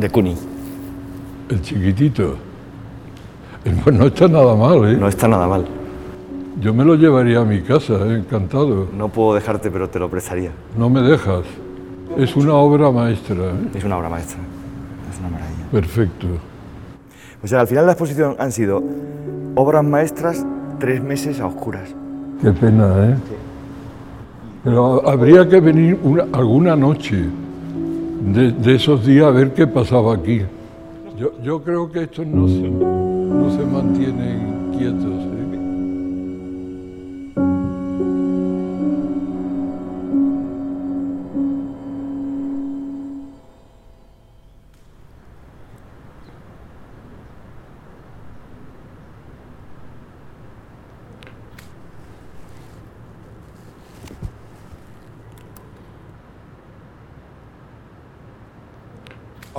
De Cuni. El chiquitito. Pues no está nada mal, ¿eh? No está nada mal. Yo me lo llevaría a mi casa, ¿eh? encantado. No puedo dejarte, pero te lo prestaría. No me dejas. Es una obra maestra. ¿eh? Es una obra maestra. Es una maravilla. Perfecto. O sea, al final de la exposición han sido obras maestras, tres meses a oscuras. Qué pena, ¿eh? Pero habría que venir alguna noche de, esos días a ver qué pasaba aquí. Yo, yo creo que estos no se, no se mantienen quietos.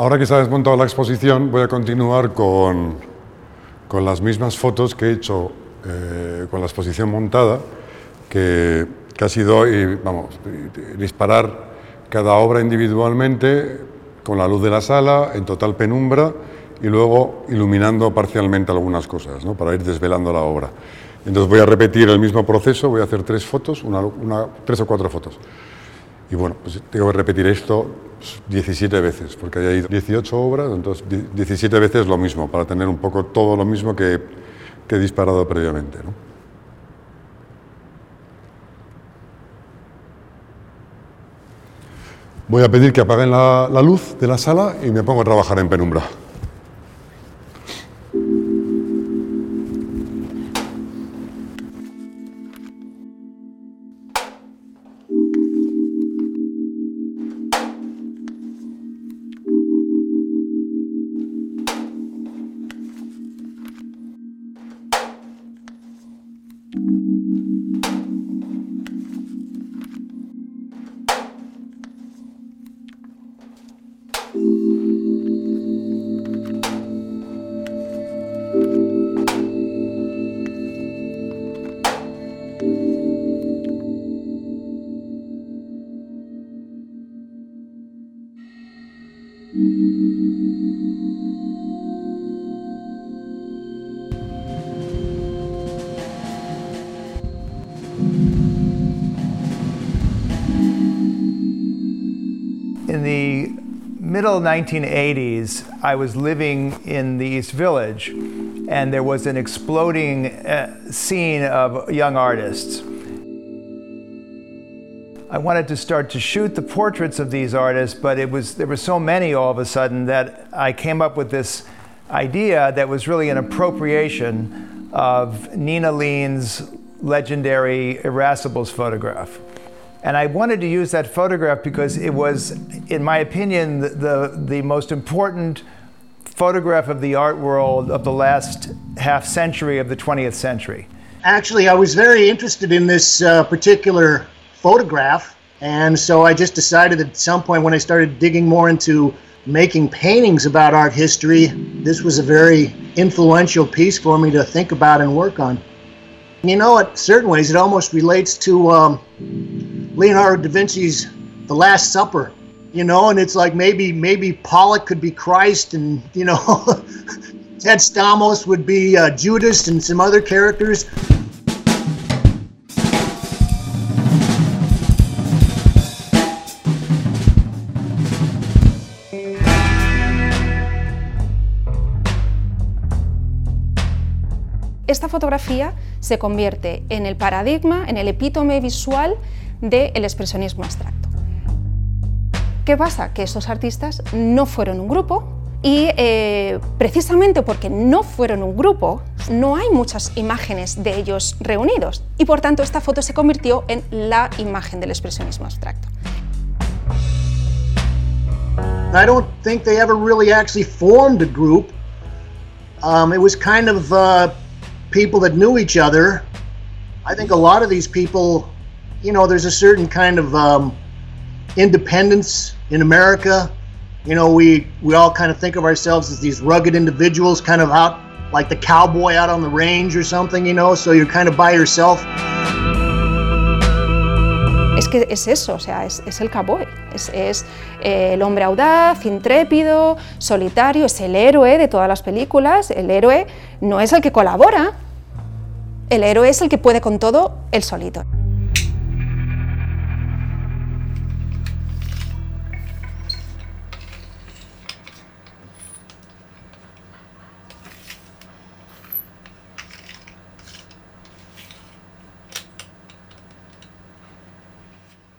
Ahora que se ha desmontado la exposición, voy a continuar con, con las mismas fotos que he hecho eh, con la exposición montada, que, que ha sido vamos, disparar cada obra individualmente con la luz de la sala, en total penumbra, y luego iluminando parcialmente algunas cosas, ¿no? para ir desvelando la obra. Entonces voy a repetir el mismo proceso, voy a hacer tres fotos, una, una, tres o cuatro fotos. Y bueno, pues tengo que repetir esto 17 veces, porque hay 18 obras, entonces 17 veces lo mismo, para tener un poco todo lo mismo que, he disparado previamente. Voy a pedir que apaguen la luz de la sala y me pongo a trabajar en penumbra. Middle 1980s, I was living in the East Village, and there was an exploding uh, scene of young artists. I wanted to start to shoot the portraits of these artists, but it was there were so many all of a sudden that I came up with this idea that was really an appropriation of Nina Lean's legendary Irascibles photograph. And I wanted to use that photograph because it was, in my opinion, the, the, the most important photograph of the art world of the last half century of the 20th century. Actually, I was very interested in this uh, particular photograph, and so I just decided at some point when I started digging more into making paintings about art history, this was a very influential piece for me to think about and work on. You know, in certain ways, it almost relates to um, Leonardo da Vinci's The Last Supper. You know, and it's like maybe maybe Pollock could be Christ, and you know, Ted Stamos would be uh, Judas, and some other characters. esta fotografía se convierte en el paradigma, en el epítome visual del expresionismo abstracto. ¿Qué pasa? Que estos artistas no fueron un grupo y eh, precisamente porque no fueron un grupo, no hay muchas imágenes de ellos reunidos y por tanto esta foto se convirtió en la imagen del expresionismo abstracto. I don't think they ever really actually formed a group. Um, it was kind of uh, people that knew each other. I think a lot of these people, you know, there's a certain kind of um, independence in America. You know, we we all kind of think of ourselves as these rugged individuals, kind of out like the cowboy out on the range or something. You know, so you're kind of by yourself. Es que es eso, o sea, es, es el cowboy, es, es eh, el hombre audaz, intrépido, solitario, es el héroe de todas las películas. El héroe no es el que colabora, el héroe es el que puede con todo el solito.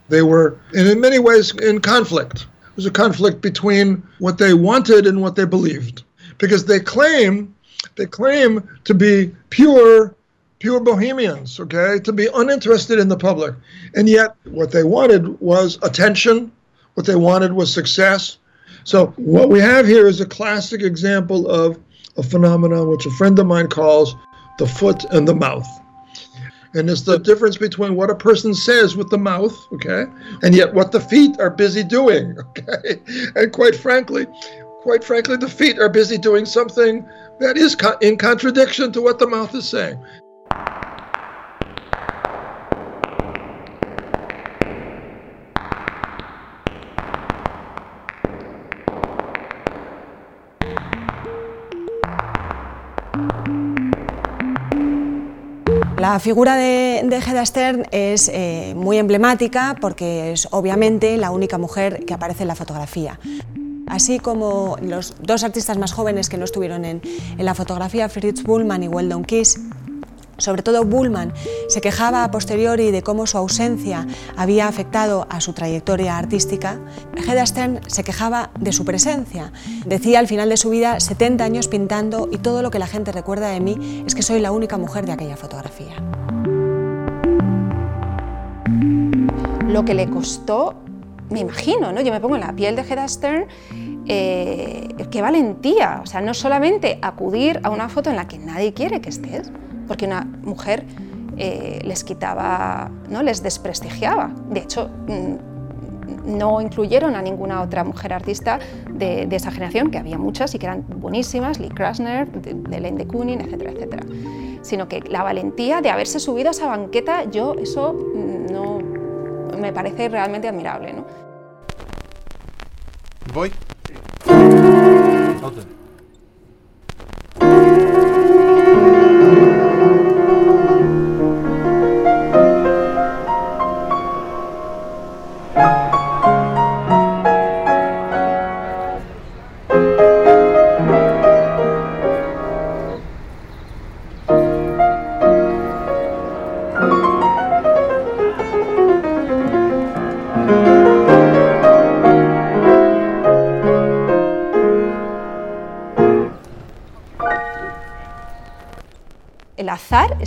They were, and in many ways, in conflict. It was a conflict between what they wanted and what they believed, because they claim they claim to be pure, pure bohemians. Okay, to be uninterested in the public, and yet what they wanted was attention. What they wanted was success. So what we have here is a classic example of a phenomenon which a friend of mine calls the foot and the mouth and it's the difference between what a person says with the mouth, okay, and yet what the feet are busy doing, okay. And quite frankly, quite frankly, the feet are busy doing something that is in contradiction to what the mouth is saying. La figura de, Hedda Stern es eh, muy emblemática porque es obviamente la única mujer que aparece en la fotografía. Así como los dos artistas más jóvenes que no estuvieron en, en la fotografía, Fritz Bullmann y Weldon Kiss, sobre todo Bullman se quejaba a posteriori de cómo su ausencia había afectado a su trayectoria artística. Hedda Stern se quejaba de su presencia. Decía al final de su vida, 70 años pintando y todo lo que la gente recuerda de mí es que soy la única mujer de aquella fotografía. Lo que le costó, me imagino, ¿no? yo me pongo en la piel de Hedda Stern, eh, qué valentía, o sea, no solamente acudir a una foto en la que nadie quiere que estés, porque una mujer eh, les quitaba, ¿no? les desprestigiaba. De hecho, mm, no incluyeron a ninguna otra mujer artista de, esa generación, que había muchas y que eran buenísimas, Lee Krasner, de, de de Kooning, etcétera, etcétera. Sino que la valentía de haberse subido a esa banqueta, yo eso mm, no me parece realmente admirable. ¿no? Voy. el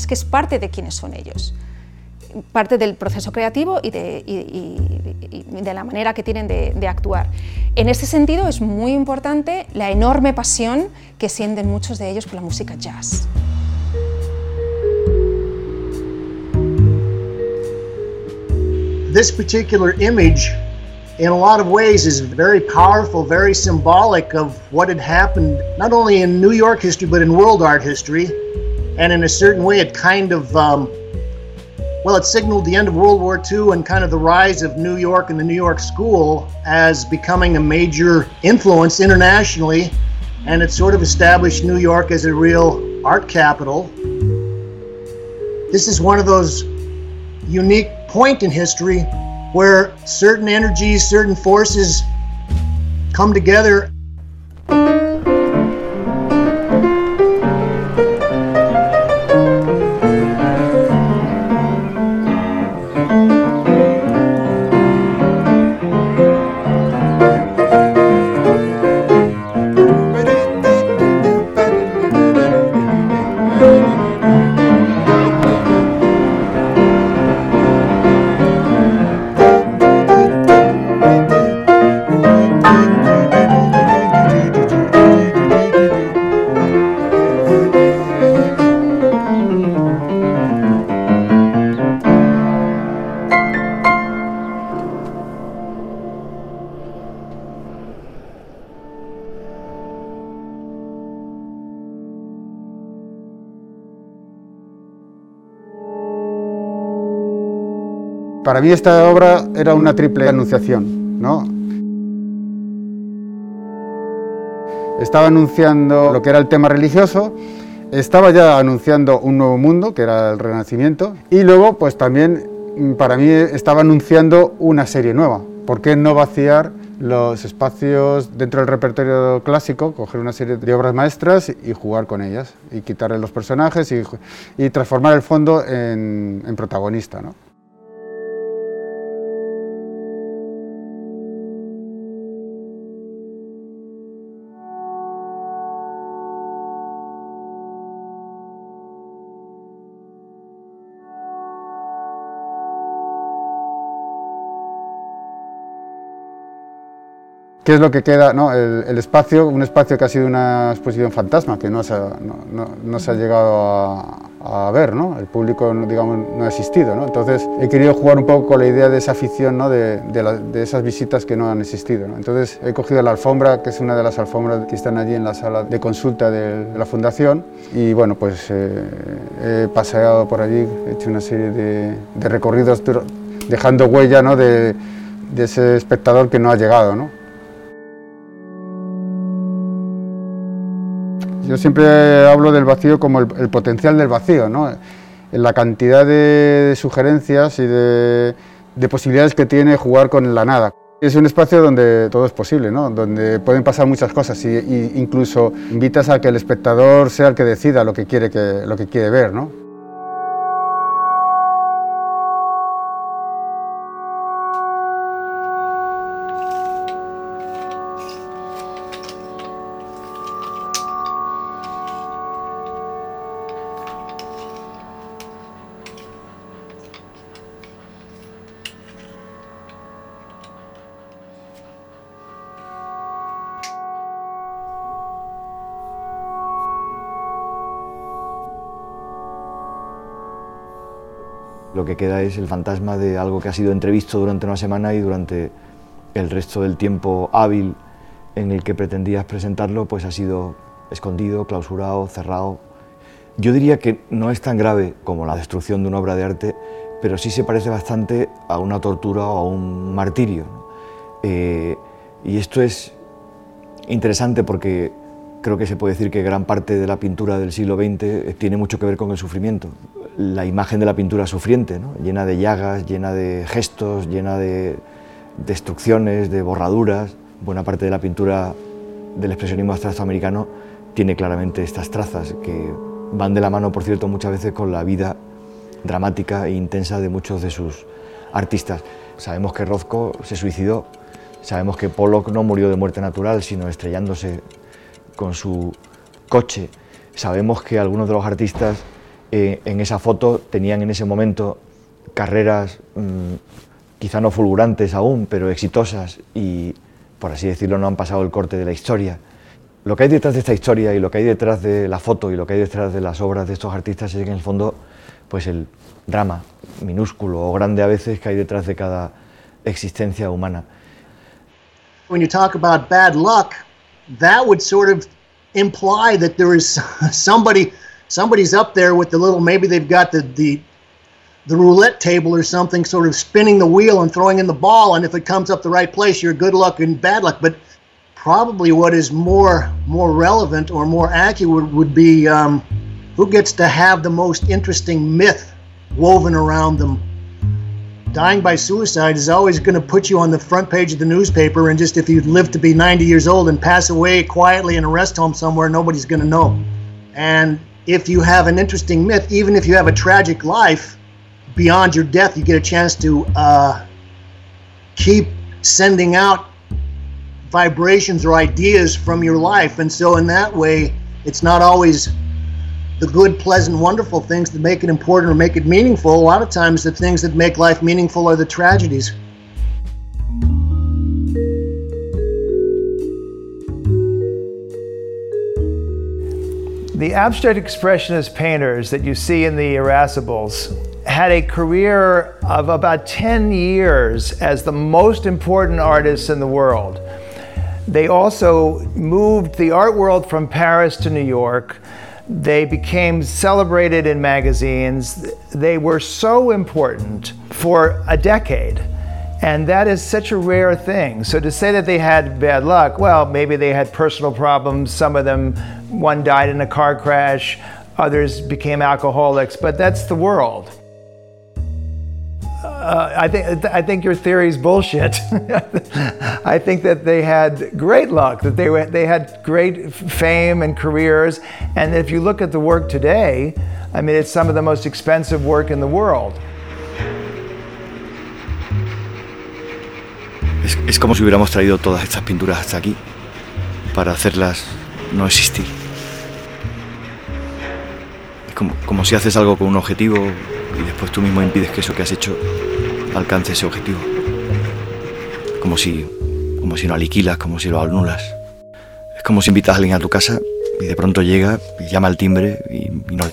es que es parte de quienes son ellos parte del proceso creativo y de, la manera que tienen de, actuar. En este sentido es muy importante la enorme pasión que sienten muchos de ellos por la música jazz. This particular image in a lot of ways is very powerful, very symbolic of what had happened not only in New York history but in world art history. And in a certain way, it kind of um, well, it signaled the end of World War II and kind of the rise of New York and the New York School as becoming a major influence internationally. And it sort of established New York as a real art capital. This is one of those unique point in history where certain energies, certain forces come together Para mí esta obra era una triple anunciación. ¿no? Estaba anunciando lo que era el tema religioso, estaba ya anunciando un nuevo mundo, que era el Renacimiento, y luego pues también mm, para mí estaba anunciando una serie nueva. ¿Por qué no vaciar los espacios dentro del repertorio clásico, coger una serie de obras maestras y jugar con ellas, y quitarle los personajes y, transformar el fondo en, en protagonista? ¿no? ¿Qué es lo que queda? No, el, espacio, un espacio que ha sido una exposición fantasma, que no se ha, llegado a, ver, ¿no? el público digamos, no ha existido. ¿no? Entonces he querido jugar un poco con la idea de esa afición, ¿no? de, de, esas visitas que no han existido. ¿no? Entonces he cogido la alfombra, que es una de las alfombras que están allí en la sala de consulta de, la fundación, y bueno, pues eh, he paseado por allí, he hecho una serie de, recorridos dejando huella ¿no? de, ese espectador que no ha llegado. ¿no? Yo siempre hablo del vacío como el, potencial del vacío, ¿no? la cantidad de, sugerencias y de, posibilidades que tiene jugar con la nada. Es un espacio donde todo es posible, ¿no? donde pueden pasar muchas cosas y, incluso invitas a que el espectador sea el que decida lo que quiere, que, lo que quiere ver. ¿no? Lo que queda es el fantasma de algo que ha sido entrevisto durante una semana y durante el resto del tiempo hábil en el que pretendías presentarlo, pues ha sido escondido, clausurado, cerrado. Yo diría que no es tan grave como la destrucción de una obra de arte, pero sí se parece bastante a una tortura o a un martirio. Eh, y esto es interesante porque creo que se puede decir que gran parte de la pintura del siglo XX tiene mucho que ver con el sufrimiento la imagen de la pintura sufriente, llena de llagas, llena de gestos, llena de destrucciones, de borraduras. Buena parte de la pintura del expresionismo abstracto americano tiene claramente estas trazas que van de la mano, por cierto, muchas veces con la vida dramática e intensa de muchos de sus artistas. Sabemos que Rothko se suicidó, sabemos que Pollock no murió de muerte natural, sino estrellándose con su coche. Sabemos que algunos de los artistas eh, en esa foto tenían en ese momento carreras mm, quizá no fulgurantes aún, pero exitosas y, por así decirlo, no han pasado el corte de la historia. Lo que hay detrás de esta historia y lo que hay detrás de la foto y lo que hay detrás de las obras de estos artistas es en el fondo pues el drama minúsculo o grande a veces que hay detrás de cada existencia humana. When you talk about bad luck, that would sort of imply that there is somebody somebody's up there with the little maybe they've got the the the roulette table or something sort of spinning the wheel and throwing in the ball and if it comes up the right place you're good luck and bad luck. But probably what is more more relevant or more accurate would be um, who gets to have the most interesting myth woven around them? Dying by suicide is always going to put you on the front page of the newspaper and just if you live to be 90 years old and pass away quietly in a rest home somewhere nobody's going to know. And if you have an interesting myth even if you have a tragic life beyond your death you get a chance to uh, keep sending out vibrations or ideas from your life and so in that way it's not always the good, pleasant, wonderful things that make it important or make it meaningful. A lot of times, the things that make life meaningful are the tragedies. The abstract expressionist painters that you see in the Irascibles had a career of about 10 years as the most important artists in the world. They also moved the art world from Paris to New York. They became celebrated in magazines. They were so important for a decade. And that is such a rare thing. So to say that they had bad luck, well, maybe they had personal problems. Some of them, one died in a car crash, others became alcoholics, but that's the world. Uh, I think I think your theory is bullshit. I think that they had great luck, that they were, they had great fame and careers, and if you look at the work today, I mean, it's some of the most expensive work in the world. Es, es como si hubiéramos traído todas estas pinturas hasta aquí para hacerlas no existir. Como, como si haces algo con un objetivo y después tú mismo impides que eso que has hecho alcance ese objetivo. Como si, como si lo aniquilas, como si lo anulas. Es como si invitas a alguien a tu casa y de pronto llega y llama al timbre y, y no.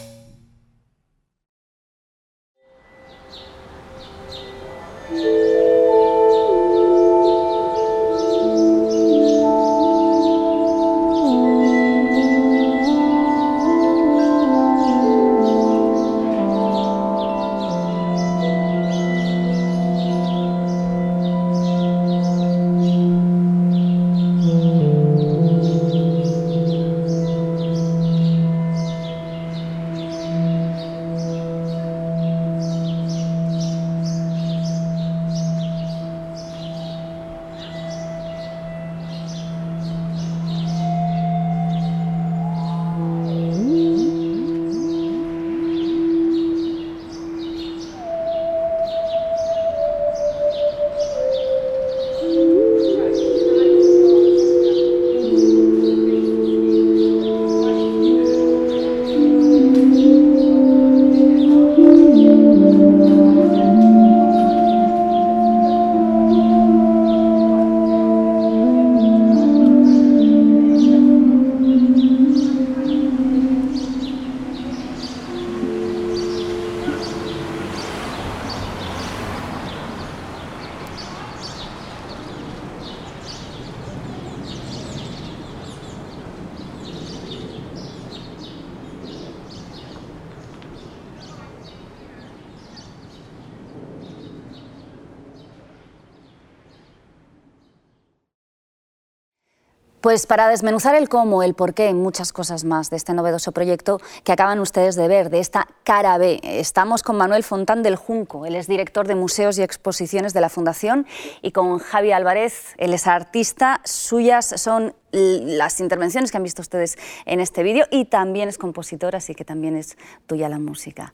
Para desmenuzar el cómo, el por qué, muchas cosas más de este novedoso proyecto que acaban ustedes de ver, de esta cara B, estamos con Manuel Fontán del Junco, él es director de museos y exposiciones de la Fundación, y con Javi Álvarez, él es artista, suyas son las intervenciones que han visto ustedes en este vídeo y también es compositor, así que también es tuya la música.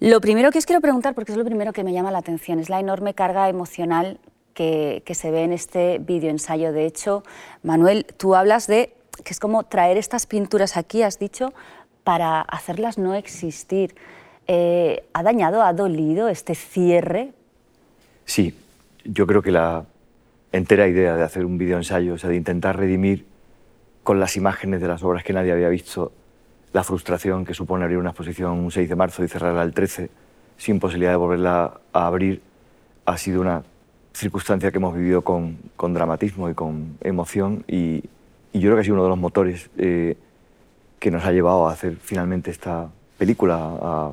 Lo primero que os quiero preguntar, porque es lo primero que me llama la atención, es la enorme carga emocional que, que se ve en este vídeo ensayo. De hecho, Manuel, tú hablas de que es como traer estas pinturas aquí, has dicho, para hacerlas no existir. Eh, ¿Ha dañado, ha dolido este cierre? Sí, yo creo que la entera idea de hacer un video ensayo, o sea, de intentar redimir con las imágenes de las obras que nadie había visto, la frustración que supone abrir una exposición un 6 de marzo y cerrarla el 13 sin posibilidad de volverla a abrir, ha sido una circunstancia que hemos vivido con, con dramatismo y con emoción y, y, yo creo que ha sido uno de los motores eh, que nos ha llevado a hacer finalmente esta película, a,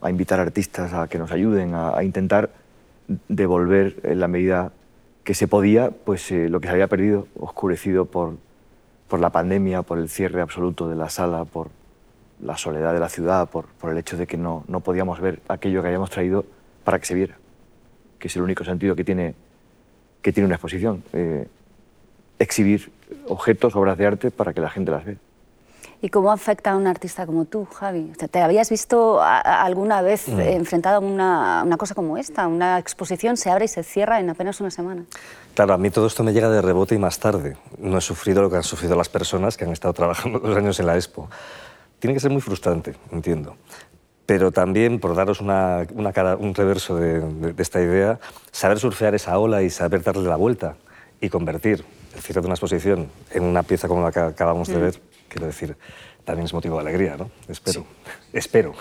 a invitar artistas a que nos ayuden, a, a, intentar devolver en la medida que se podía pues eh, lo que se había perdido, oscurecido por, por la pandemia, por el cierre absoluto de la sala, por la soledad de la ciudad, por, por el hecho de que no, no podíamos ver aquello que habíamos traído para que se viera, que es el único sentido que tiene, que tiene una exposición, eh, exhibir objetos, obras de arte para que la gente las vea. ¿Y cómo afecta a un artista como tú, Javi? ¿Te habías visto alguna vez mm. enfrentado a una, una, cosa como esta? Una exposición se abre y se cierra en apenas una semana. Claro, a mí todo esto me llega de rebote y más tarde. No he sufrido lo que han sufrido las personas que han estado trabajando dos años en la Expo. Tiene que ser muy frustrante, entiendo. Pero también, por daros una, una cara, un reverso de, de, de esta idea, saber surfear esa ola y saber darle la vuelta y convertir el cierre de una exposición en una pieza como la que acabamos mm. de ver, quiero decir, también es motivo de alegría, ¿no? Espero. Sí. Espero.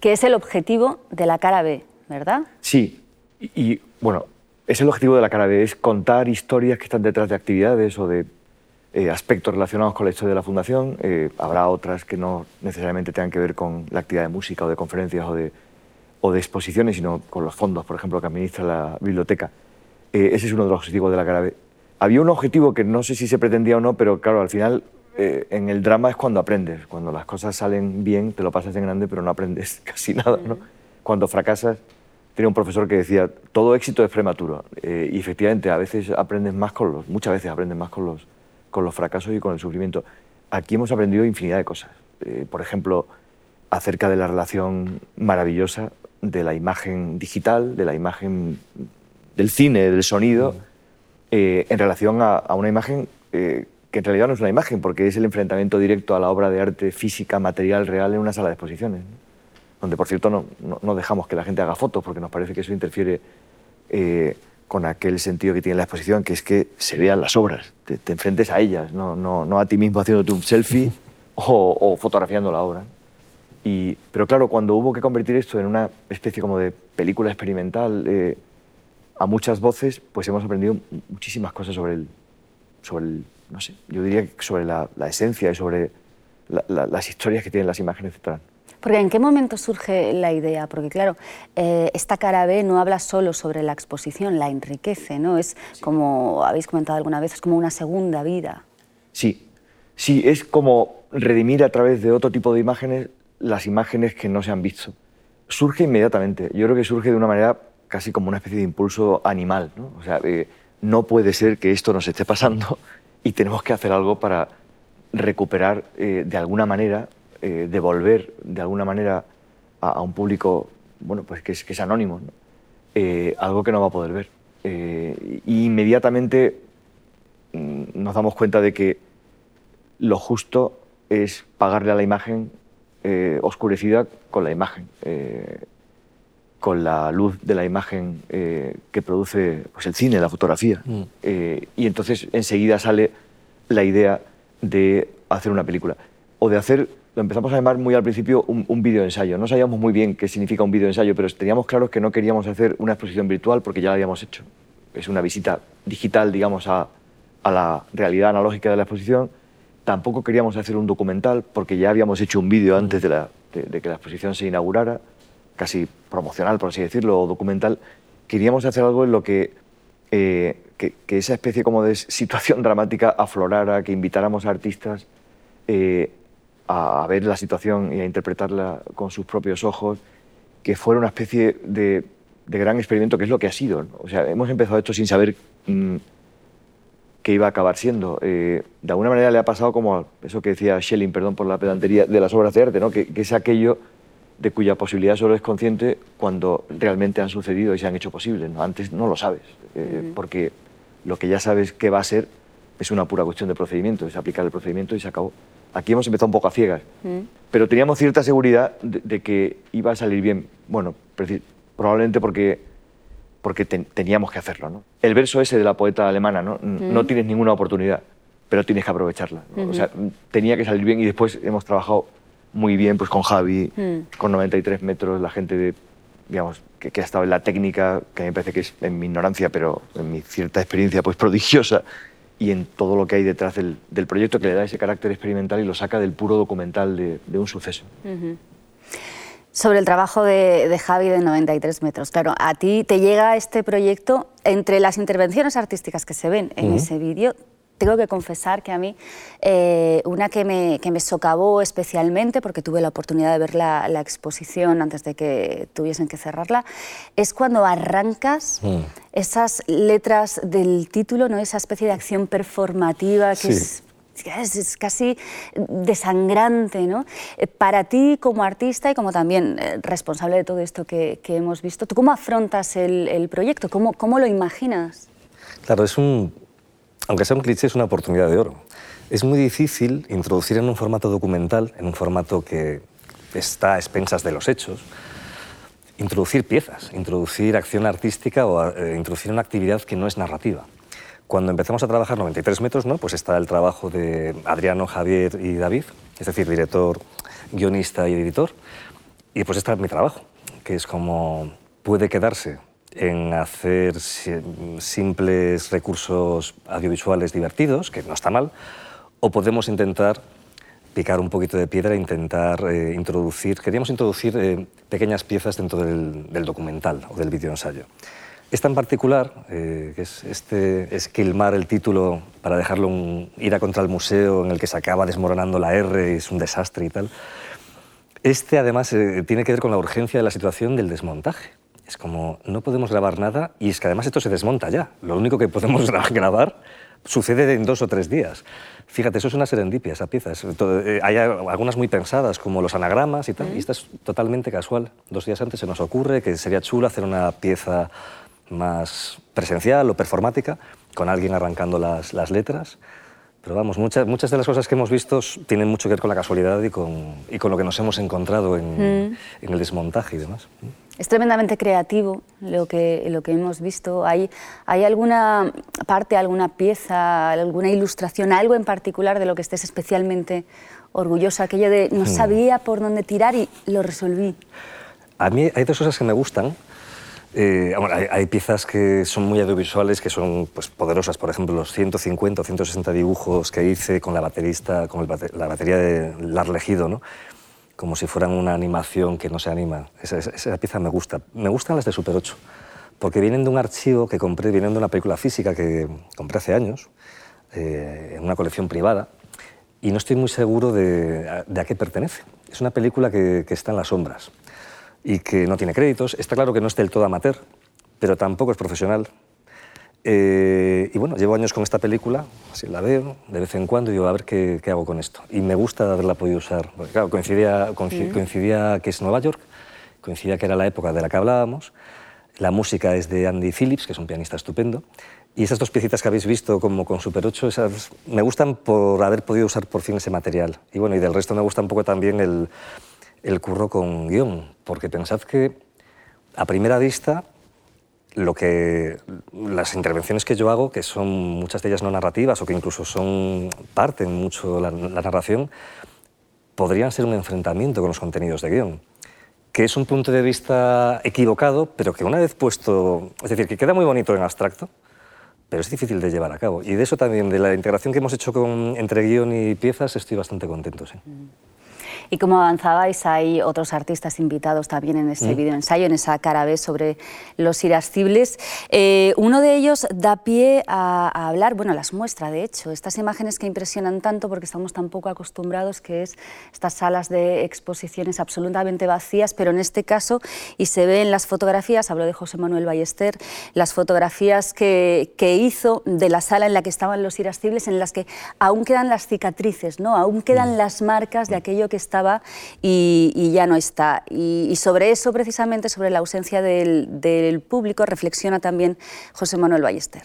Que es el objetivo de la cara B, ¿verdad? Sí. Y, y, bueno, es el objetivo de la cara B, es contar historias que están detrás de actividades o de eh, aspectos relacionados con la historia de la Fundación. Eh, habrá otras que no necesariamente tengan que ver con la actividad de música o de conferencias o de, o de exposiciones, sino con los fondos, por ejemplo, que administra la biblioteca. Eh, ese es uno de los objetivos de la cara B. Había un objetivo que no sé si se pretendía o no, pero claro, al final eh, en el drama es cuando aprendes. Cuando las cosas salen bien, te lo pasas en grande, pero no aprendes casi nada. ¿no? Cuando fracasas, tenía un profesor que decía, todo éxito es prematuro. Eh, y efectivamente, a veces aprendes más con los, muchas veces aprendes más con los, con los fracasos y con el sufrimiento. Aquí hemos aprendido infinidad de cosas. Eh, por ejemplo, acerca de la relación maravillosa de la imagen digital, de la imagen del cine, del sonido, eh, en relación a, a una imagen eh, que en realidad no es una imagen, porque es el enfrentamiento directo a la obra de arte física, material, real en una sala de exposiciones. ¿no? Donde, por cierto, no, no, no, dejamos que la gente haga fotos, porque nos parece que eso interfiere eh, con aquel sentido que tiene la exposición, que es que se vean las obras, te, te enfrentes a ellas, no, no, no, a ti mismo haciéndote un selfie o, o fotografiando la obra. Y, pero claro, cuando hubo que convertir esto en una especie como de película experimental, eh, a muchas voces, pues hemos aprendido muchísimas cosas sobre el, sobre el no sé, yo diría sobre la, la esencia y sobre la, la, las historias que tienen las imágenes detrás. Porque ¿en qué momento surge la idea? Porque claro, eh, esta cara B no habla solo sobre la exposición, la enriquece, ¿no? Es sí. como habéis comentado alguna vez, es como una segunda vida. Sí, sí, es como redimir a través de otro tipo de imágenes las imágenes que no se han visto. Surge inmediatamente, yo creo que surge de una manera casi como una especie de impulso animal, ¿no? O sea, eh, no puede ser que esto nos esté pasando y tenemos que hacer algo para recuperar eh, de alguna manera, eh, devolver de alguna manera a, a, un público bueno, pues que, es, que es anónimo, ¿no? eh, algo que no va a poder ver. Eh, y inmediatamente mm, nos damos cuenta de que lo justo es pagarle a la imagen oscurecida con la imagen, con la luz de la imagen que produce pues, el cine, la fotografía. Mm. y entonces enseguida sale la idea de hacer una película o de hacer lo empezamos a llamar muy al principio un, un vídeo ensayo. No sabíamos muy bien qué significa un vídeo ensayo, pero teníamos claro que no queríamos hacer una exposición virtual porque ya la habíamos hecho. Es una visita digital, digamos, a, a la realidad analógica de la exposición. Tampoco queríamos hacer un documental porque ya habíamos hecho un vídeo antes de, la, de, de, que la exposición se inaugurara, casi promocional, por así decirlo, o documental. Queríamos hacer algo en lo que, eh, que, que esa especie como de situación dramática aflorara, que invitáramos a artistas eh, a, ver la situación y a interpretarla con sus propios ojos, que fuera una especie de, de gran experimento, que es lo que ha sido. ¿no? O sea, hemos empezado esto sin saber mmm, qué iba a acabar siendo. Eh, de alguna manera le ha pasado como eso que decía Schelling, perdón por la pedantería, de las obras de arte, ¿no? que, que es aquello de cuya posibilidad solo es consciente cuando realmente han sucedido y se han hecho posibles. ¿no? Antes no lo sabes, eh, uh -huh. porque lo que ya sabes que va a ser es una pura cuestión de procedimiento, es aplicar el procedimiento y se acabó. Aquí hemos empezado un poco a ciegas, mm. pero teníamos cierta seguridad de, que iba a salir bien. Bueno, probablemente porque, porque teníamos que hacerlo. ¿no? El verso ese de la poeta alemana, no, no tienes ninguna oportunidad, pero tienes que aprovecharla. O sea, tenía que salir bien y después hemos trabajado muy bien pues, con Javi, con 93 metros, la gente de, digamos, que, que, ha estado en la técnica, que me parece que es en mi ignorancia, pero en mi cierta experiencia, pues prodigiosa, y en todo lo que hay detrás del, del, proyecto que le da ese carácter experimental y lo saca del puro documental de, de un suceso. Sobre el trabajo de, de, Javi de 93 metros. Claro, a ti te llega este proyecto entre las intervenciones artísticas que se ven en ese vídeo tengo que confesar que a mí eh, una que me, que me, socavó especialmente, porque tuve la oportunidad de ver la, la, exposición antes de que tuviesen que cerrarla, es cuando arrancas mm. esas letras del título, ¿no? esa especie de acción performativa que es, es, casi desangrante. ¿no? Eh, para ti como artista y como también eh, responsable de todo esto que, que hemos visto, ¿tú cómo afrontas el, el proyecto? ¿Cómo, ¿Cómo lo imaginas? Claro, es un aunque sea un cliché, es una oportunidad de oro. Es muy difícil introducir en un formato documental, en un formato que está a expensas de los hechos, introducir piezas, introducir acción artística o eh, introducir una actividad que no es narrativa. Cuando empezamos a trabajar 93 metros, ¿no? pues está el trabajo de Adriano, Javier y David, es decir, director, guionista y editor, y pues está mi trabajo, que es como puede quedarse en hacer simples recursos audiovisuales divertidos, que no está mal, o podemos intentar picar un poquito de piedra e intentar eh, introducir, queríamos introducir eh, pequeñas piezas dentro del, documental o del videoensayo. Esta en particular, eh, que es este esquilmar el título para dejarlo ir a contra el museo en el que se acaba desmoronando la R y es un desastre y tal, este además tiene que ver con la urgencia de la situación del desmontaje es como, no podemos grabar nada y es que además esto se desmonta ya. Lo único que podemos grabar sucede en dos o tres días. Fíjate, eso es una serendipia, esa pieza. Eh, hay algunas muy pensadas, como los anagramas y tal, y esta es totalmente casual. Dos días antes se nos ocurre que sería chulo hacer una pieza más presencial o performática, con alguien arrancando las, las letras. Pero vamos, muchas, muchas de las cosas que hemos visto tienen mucho que ver con la casualidad y con, y con lo que nos hemos encontrado en, mm. en el desmontaje y demás. Es tremendamente creativo lo que, lo que hemos visto. ¿Hay, ¿Hay alguna parte, alguna pieza, alguna ilustración, algo en particular de lo que estés especialmente orgullosa? Aquello de no hmm. sabía por dónde tirar y lo resolví. A mí hay dos cosas que me gustan. Eh, hay, piezas que son muy audiovisuales, que son pues, poderosas. Por ejemplo, los 150 o 160 dibujos que hice con la baterista, con la batería de Larlegido, ¿no? Como si fueran una animación que no se anima. Esa, pieza me gusta. Me gustan las de Super 8, porque vienen de un archivo que compré, vienen de una película física que compré hace años, eh, en una colección privada, y no estoy muy seguro de, a, qué pertenece. Es una película que, que está en las sombras y que no tiene créditos. Está claro que no es del todo amateur, pero tampoco es profesional. Eh, y bueno, llevo años con esta película, así la veo de vez en cuando y digo, a ver qué, qué, hago con esto. Y me gusta haberla podido usar, porque claro, coincidía, coincidía que es Nueva York, coincidía que era la época de la que hablábamos, la música es de Andy Phillips, que es un pianista estupendo, y esas dos piecitas que habéis visto como con Super 8, esas me gustan por haber podido usar por fin ese material. Y bueno, y del resto me gusta un poco también el, el curro con guion, porque pensad que a primera vista lo que las intervenciones que yo hago, que son muchas de ellas no narrativas o que incluso son parte mucho la, la narración, podrían ser un enfrentamiento con los contenidos de guion, que es un punto de vista equivocado, pero que una vez puesto, es decir, que queda muy bonito en abstracto, pero es difícil de llevar a cabo. Y de eso también, de la integración que hemos hecho con, entre guion y piezas, estoy bastante contento. Sí. Y como avanzabais, hay otros artistas invitados también en ese mm. videoensayo, en esa cara B sobre los irascibles. Eh, uno de ellos da pie a, hablar, bueno, las muestra de hecho, estas imágenes que impresionan tanto porque estamos tan poco acostumbrados, que es estas salas de exposiciones absolutamente vacías, pero en este caso, y se ve en las fotografías, hablo de José Manuel Ballester, las fotografías que, que hizo de la sala en la que estaban los irascibles, en las que aún quedan las cicatrices, ¿no? aún quedan mm. las marcas de aquello que está y, ya no está. Y, sobre eso, precisamente, sobre la ausencia del, público, reflexiona también José Manuel Ballester.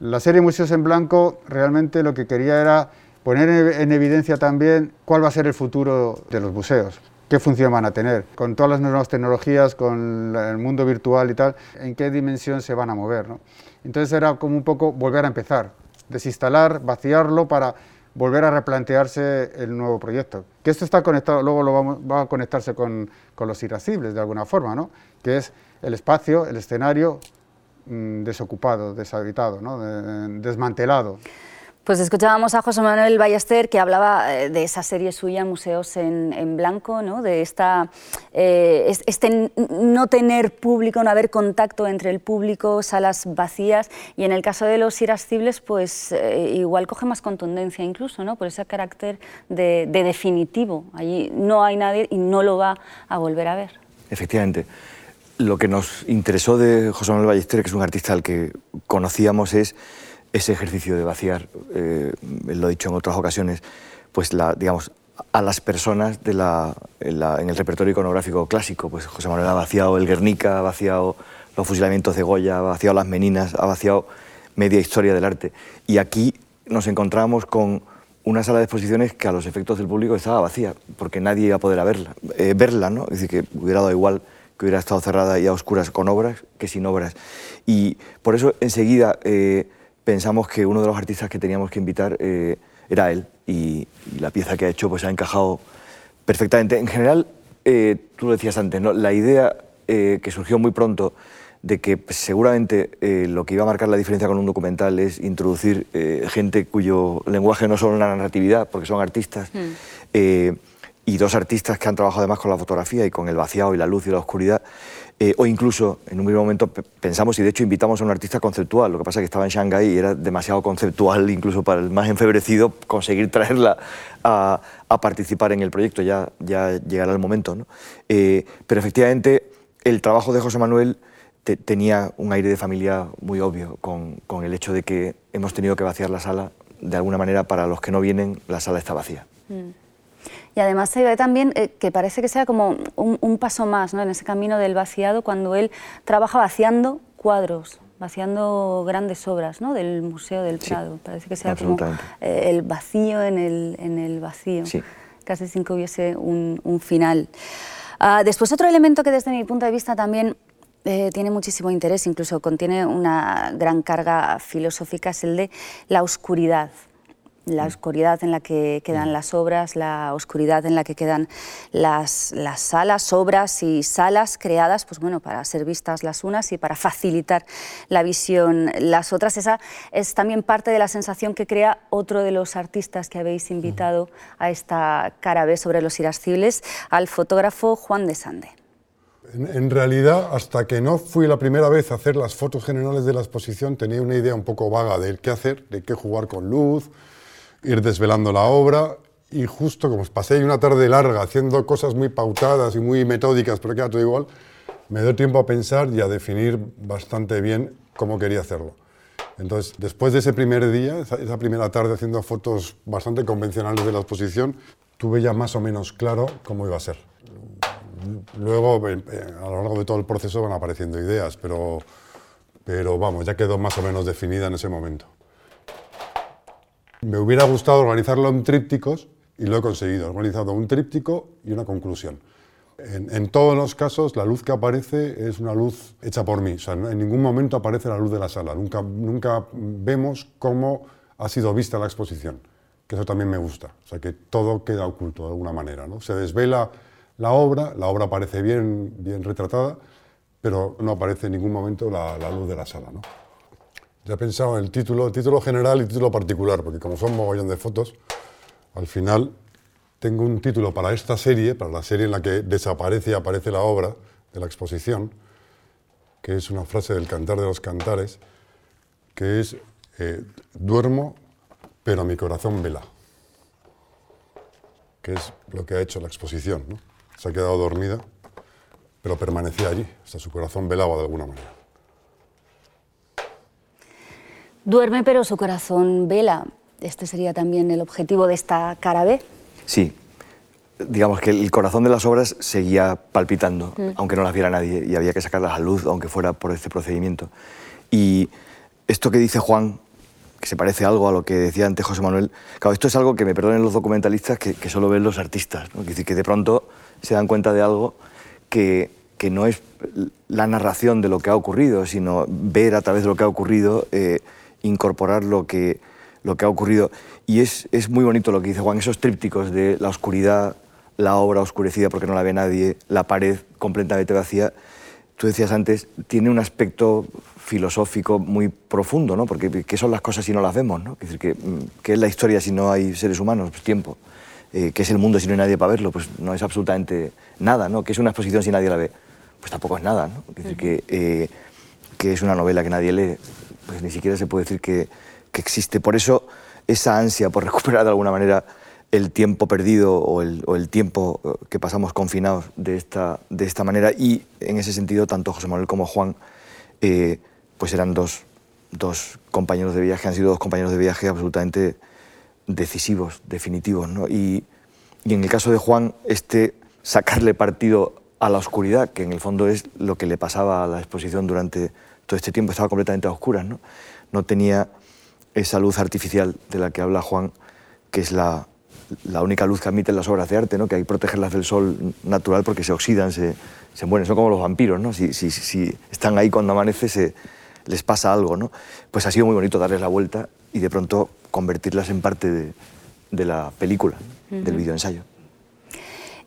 La serie Museos en Blanco realmente lo que quería era poner en evidencia también cuál va a ser el futuro de los museos, qué función van a tener, con todas las nuevas tecnologías, con el mundo virtual y tal, en qué dimensión se van a mover. ¿no? Entonces era como un poco volver a empezar, desinstalar, vaciarlo para volver a replantearse el nuevo proyecto. Que esto está conectado, luego lo vamos, va a conectarse con, con los irascibles de alguna forma, ¿no? que es el espacio, el escenario mm, desocupado, deshabitado, ¿no? desmantelado. Pues escuchábamos a José Manuel Ballester que hablaba eh, de esa serie suya, Museos en, Blanco, ¿no? de esta, eh, este no tener público, no haber contacto entre el público, salas vacías, y en el caso de los irascibles, pues eh, igual coge más contundencia incluso, ¿no? por ese carácter de, de definitivo. Allí no hay nadie y no lo va a volver a ver. Efectivamente. Lo que nos interesó de José Manuel Ballester, que es un artista al que conocíamos, es ese ejercicio de vaciar, eh, lo he dicho en otras ocasiones, pues la, digamos, a las personas de la, en, el repertorio iconográfico clásico. Pues José Manuel ha vaciado el Guernica, ha vaciado los fusilamientos de Goya, ha vaciado las Meninas, ha vaciado media historia del arte. Y aquí nos encontramos con una sala de exposiciones que a los efectos del público estaba vacía, porque nadie iba a poder verla, eh, verla ¿no? Es decir, que hubiera dado igual que hubiera estado cerrada y a oscuras con obras que sin obras. Y por eso enseguida... Eh, pensamos que uno de los artistas que teníamos que invitar eh, era él y, la pieza que ha hecho pues ha encajado perfectamente. En general, eh, tú lo decías antes, ¿no? la idea eh, que surgió muy pronto de que pues, seguramente lo que iba a marcar la diferencia con un documental es introducir gente cuyo lenguaje no es solo una narratividad, porque son artistas, mm. y dos artistas que han trabajado además con la fotografía y con el vaciado y la luz y la oscuridad, eh, o incluso, en un mismo momento, pensamos y de hecho invitamos a un artista conceptual. Lo que pasa es que estaba en Shanghái y era demasiado conceptual, incluso para el más enfebrecido, conseguir traerla a, participar en el proyecto. Ya, ya llegará el momento. ¿no? Eh, pero efectivamente, el trabajo de José Manuel tenía un aire de familia muy obvio, con, con, el hecho de que hemos tenido que vaciar la sala. De alguna manera, para los que no vienen, la sala está vacía. Mm. Y además se ve también eh, que parece que sea como un, paso más ¿no? en ese camino del vaciado cuando él trabaja vaciando cuadros, vaciando grandes obras ¿no? del Museo del Prado. parece que sea como eh, el vacío en el, en el vacío, casi sin que hubiese un, final. Ah, después otro elemento que desde mi punto de vista también eh, tiene muchísimo interés, incluso contiene una gran carga filosófica, es el de la oscuridad la oscuridad en la que quedan las obras, la oscuridad en la que quedan las, las, salas, obras y salas creadas pues bueno, para ser vistas las unas y para facilitar la visión las otras. Esa es también parte de la sensación que crea otro de los artistas que habéis invitado a esta cara B sobre los irascibles, al fotógrafo Juan de Sande. En, en realidad, hasta que no fui la primera vez a hacer las fotos generales de la exposición, tenía una idea un poco vaga de qué hacer, de qué jugar con luz, ir desvelando la obra y justo como pasé una tarde larga haciendo cosas muy pautadas y muy metódicas, pero queda todo igual, me dio tiempo a pensar y a definir bastante bien cómo quería hacerlo. Entonces, después de ese primer día, esa, primera tarde haciendo fotos bastante convencionales de la exposición, tuve ya más o menos claro cómo iba a ser. Luego, a lo largo de todo el proceso van apareciendo ideas, pero, pero vamos, ya quedó más o menos definida en ese momento. Me hubiera gustado organizarlo en trípticos y lo he conseguido. He organizado un tríptico y una conclusión. En, todos los casos, la luz que aparece es una luz hecha por mí. O sea, en ningún momento aparece la luz de la sala. Nunca, nunca vemos cómo ha sido vista la exposición. Que eso también me gusta. O sea, que todo queda oculto de alguna manera. ¿no? Se desvela la obra, la obra aparece bien, bien retratada, pero no aparece en ningún momento la, la luz de la sala. ¿no? Ya he pensado en el título, título general y título particular, porque como son mogollón de fotos, al final tengo un título para esta serie, para la serie en la que desaparece y aparece la obra de la exposición, que es una frase del Cantar de los Cantares, que es eh, duermo, pero mi corazón vela, que es lo que ha hecho la exposición. Se ha quedado dormida, pero permanecía allí, sea, su corazón velaba de alguna manera. Duerme, pero su corazón vela. Este sería también el objetivo de esta cara B. Sí. Digamos que el corazón de las obras seguía palpitando, mm. aunque no las viera nadie, y había que sacarlas a luz, aunque fuera por este procedimiento. Y esto que dice Juan, que se parece algo a lo que decía antes José Manuel. Claro, esto es algo que me perdonen los documentalistas que, que solo ven los artistas, ¿no? Es decir, que de pronto se dan cuenta de algo que, que no es la narración de lo que ha ocurrido, sino ver a través de lo que ha ocurrido, eh, incorporar lo que, lo que ha ocurrido. Y es, es muy bonito lo que dice Juan, esos trípticos de la oscuridad, la obra oscurecida porque no la ve nadie, la pared completamente vacía. Tú decías antes, tiene un aspecto filosófico muy profundo, ¿no? Porque ¿qué son las cosas si no las vemos? ¿no? Es decir, ¿qué, ¿qué es la historia si no hay seres humanos? Pues tiempo. Eh, ¿Qué es el mundo si no hay nadie para verlo? Pues no es absolutamente nada, ¿no? ¿Qué es una exposición si nadie la ve? Pues tampoco es nada, ¿no? Es decir, que, eh, que es una novela que nadie lee, pues ni siquiera se puede decir que, que existe. Por eso esa ansia por recuperar de alguna manera el tiempo perdido o el, tiempo eh, que pasamos confinados de esta, de esta manera y en ese sentido tanto José Manuel como Juan eh, pues eran dos, dos, compañeros de viaje, han sido dos compañeros de viaje absolutamente decisivos, definitivos. ¿no? Y, y, en el caso de Juan, este sacarle partido a la oscuridad, que en el fondo es lo que le pasaba a la exposición durante todo este tiempo, estaba completamente a oscuras, ¿no? no tenía esa luz artificial de la que habla Juan, que es la, la única luz que admiten las obras de arte, ¿no? que hay que protegerlas del sol natural porque se oxidan, se, se mueren, son como los vampiros, ¿no? si, si, si están ahí cuando amanece se, les pasa algo. ¿no? Pues ha sido muy bonito darles la vuelta y de pronto convertirlas en parte de, de la película, uh -huh. del videoensayo.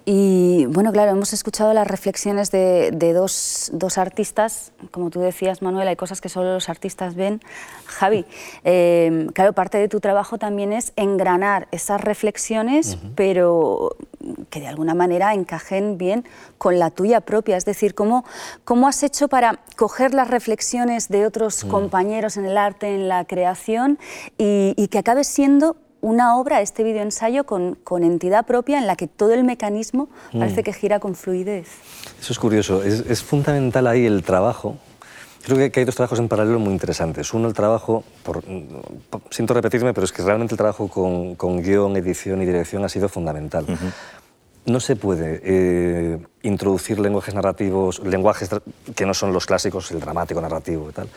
Y bueno, claro, hemos escuchado las reflexiones de, de dos, dos, artistas, como tú decías, Manuel, hay cosas que solo los artistas ven. Javi, eh, claro, parte de tu trabajo también es engranar esas reflexiones, uh -huh. pero que de alguna manera encajen bien con la tuya propia. Es decir, ¿cómo, cómo has hecho para coger las reflexiones de otros uh -huh. compañeros en el arte, en la creación, y, y que acabe siendo una obra, este videoensayo, con, con entidad propia en la que todo el mecanismo mm. parece que gira con fluidez. Eso es curioso. Es, es fundamental ahí el trabajo. Creo que, que, hay dos trabajos en paralelo muy interesantes. Uno, el trabajo, por, por, siento repetirme, pero es que realmente el trabajo con, con guion, edición y dirección ha sido fundamental. Uh -huh. No se puede eh, introducir lenguajes narrativos, lenguajes que no son los clásicos, el dramático, narrativo y tal,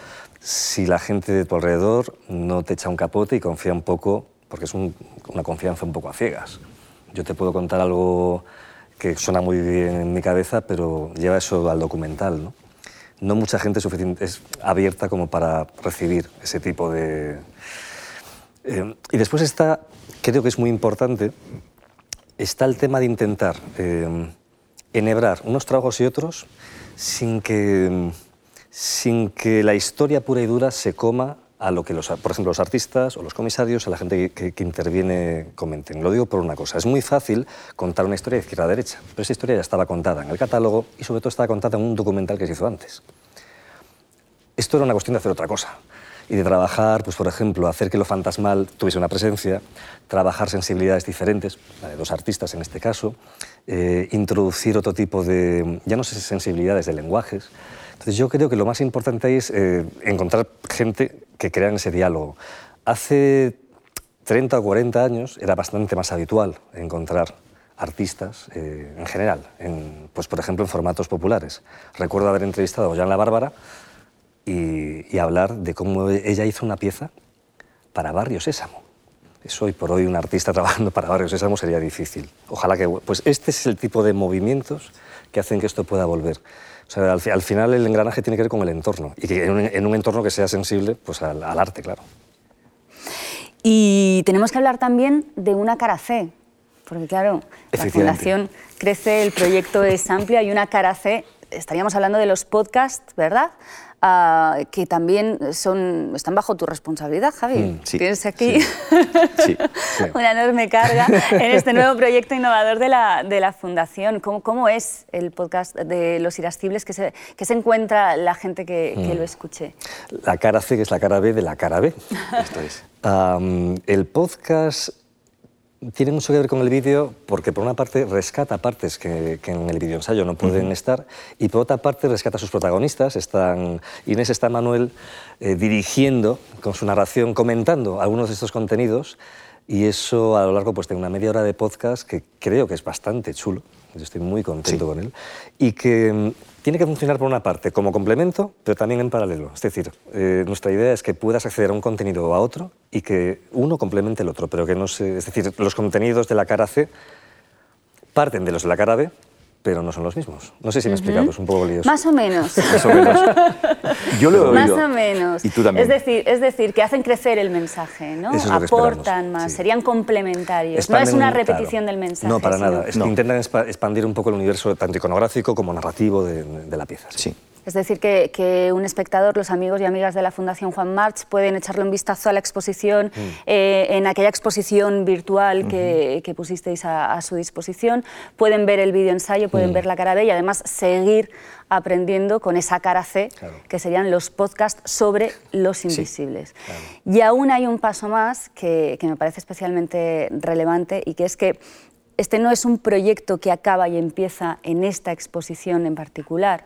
si la gente de tu alrededor no te echa un capote y confía un poco porque es un, una confianza un poco a ciegas. Yo te puedo contar algo que suena muy bien en mi cabeza, pero lleva eso al documental. No, no mucha gente es abierta como para recibir ese tipo de... Eh, y después está, creo que es muy importante, está el tema de intentar eh, enhebrar unos trabajos y otros sin que, sin que la historia pura y dura se coma a lo que, los, por ejemplo, los artistas o los comisarios, a la gente que, que, interviene, comenten. Lo digo por una cosa, es muy fácil contar una historia de izquierda a derecha, pero esa historia ya estaba contada en el catálogo y sobre todo estaba contada en un documental que se hizo antes. Esto era una cuestión de hacer otra cosa y de trabajar, pues por ejemplo, hacer que lo fantasmal tuviese una presencia, trabajar sensibilidades diferentes, la de dos artistas en este caso, eh, introducir otro tipo de, ya no sé, sensibilidades de lenguajes. Entonces yo creo que lo más importante es eh, encontrar gente que crean ese diálogo. Hace 30 o 40 años era bastante más habitual encontrar artistas eh, en general, en, pues por ejemplo en formatos populares. Recuerdo haber entrevistado a Jan La Bárbara y, y, hablar de cómo ella hizo una pieza para Barrio Sésamo. Eso hoy por hoy un artista trabajando para Barrio Sésamo sería difícil. Ojalá que... Pues este es el tipo de movimientos que hacen que esto pueda volver. O sea, al, al, final el engranaje tiene que ver con el entorno y que en un, en un entorno que sea sensible pues, al, al, arte, claro. Y tenemos que hablar también de una cara C, porque claro, la Fundación crece, el proyecto es amplio, hay una cara C, estaríamos hablando de los podcasts, ¿verdad? Uh, que también son, están bajo tu responsabilidad, Javi. Mm, sí, Tienes aquí sí, sí, una enorme carga en este nuevo proyecto innovador de la, de la Fundación. ¿Cómo, ¿Cómo, es el podcast de Los Irascibles que se, que se encuentra la gente que, mm. que, lo escuche? La cara C, que es la cara B de la cara B. Esto es. Um, el podcast tiene mucho que ver con el vídeo porque por una parte rescata partes que, que en el vídeo ensayo no pueden uh -huh. estar y por otra parte rescata a sus protagonistas. Están, Inés está Manuel eh, dirigiendo con su narración, comentando algunos de estos contenidos Y eso a lo largo pues, de una media hora de podcast que creo que es bastante chulo, yo estoy muy contento con él, y que mm, tiene que funcionar por una parte como complemento, pero también en paralelo. Es decir, eh, nuestra idea es que puedas acceder a un contenido o a otro y que uno complemente el otro, pero que no se... Es decir, los contenidos de la cara C parten de los de la cara B, pero no son los mismos. No sé si me he explicado, es un poco lioso. Más o menos. Más o menos. Yo lo he Más oído. o menos. Y tú también. Es decir, es decir, que hacen crecer el mensaje, ¿no? Eso es lo que esperamos, Aportan más, sí. serían complementarios. no es una claro. repetición del mensaje. No, para sino- nada. Es que intentan expa- expandir un poco el universo tanto iconográfico como narrativo de, de la pieza. Sí. Es decir, que, que un espectador, los amigos y amigas de la Fundación Juan March, pueden echarle un vistazo a la exposición, Mm. eh, en aquella exposición virtual que, que pusisteis a, a su disposición, pueden ver el vídeo ensayo, Mm. pueden ver la cara B y además seguir aprendiendo con esa cara C, Claro. que serían los podcasts sobre los invisibles. Y aún hay un paso más que, que me parece especialmente relevante y que es que este no es un proyecto que acaba y empieza en esta exposición en particular,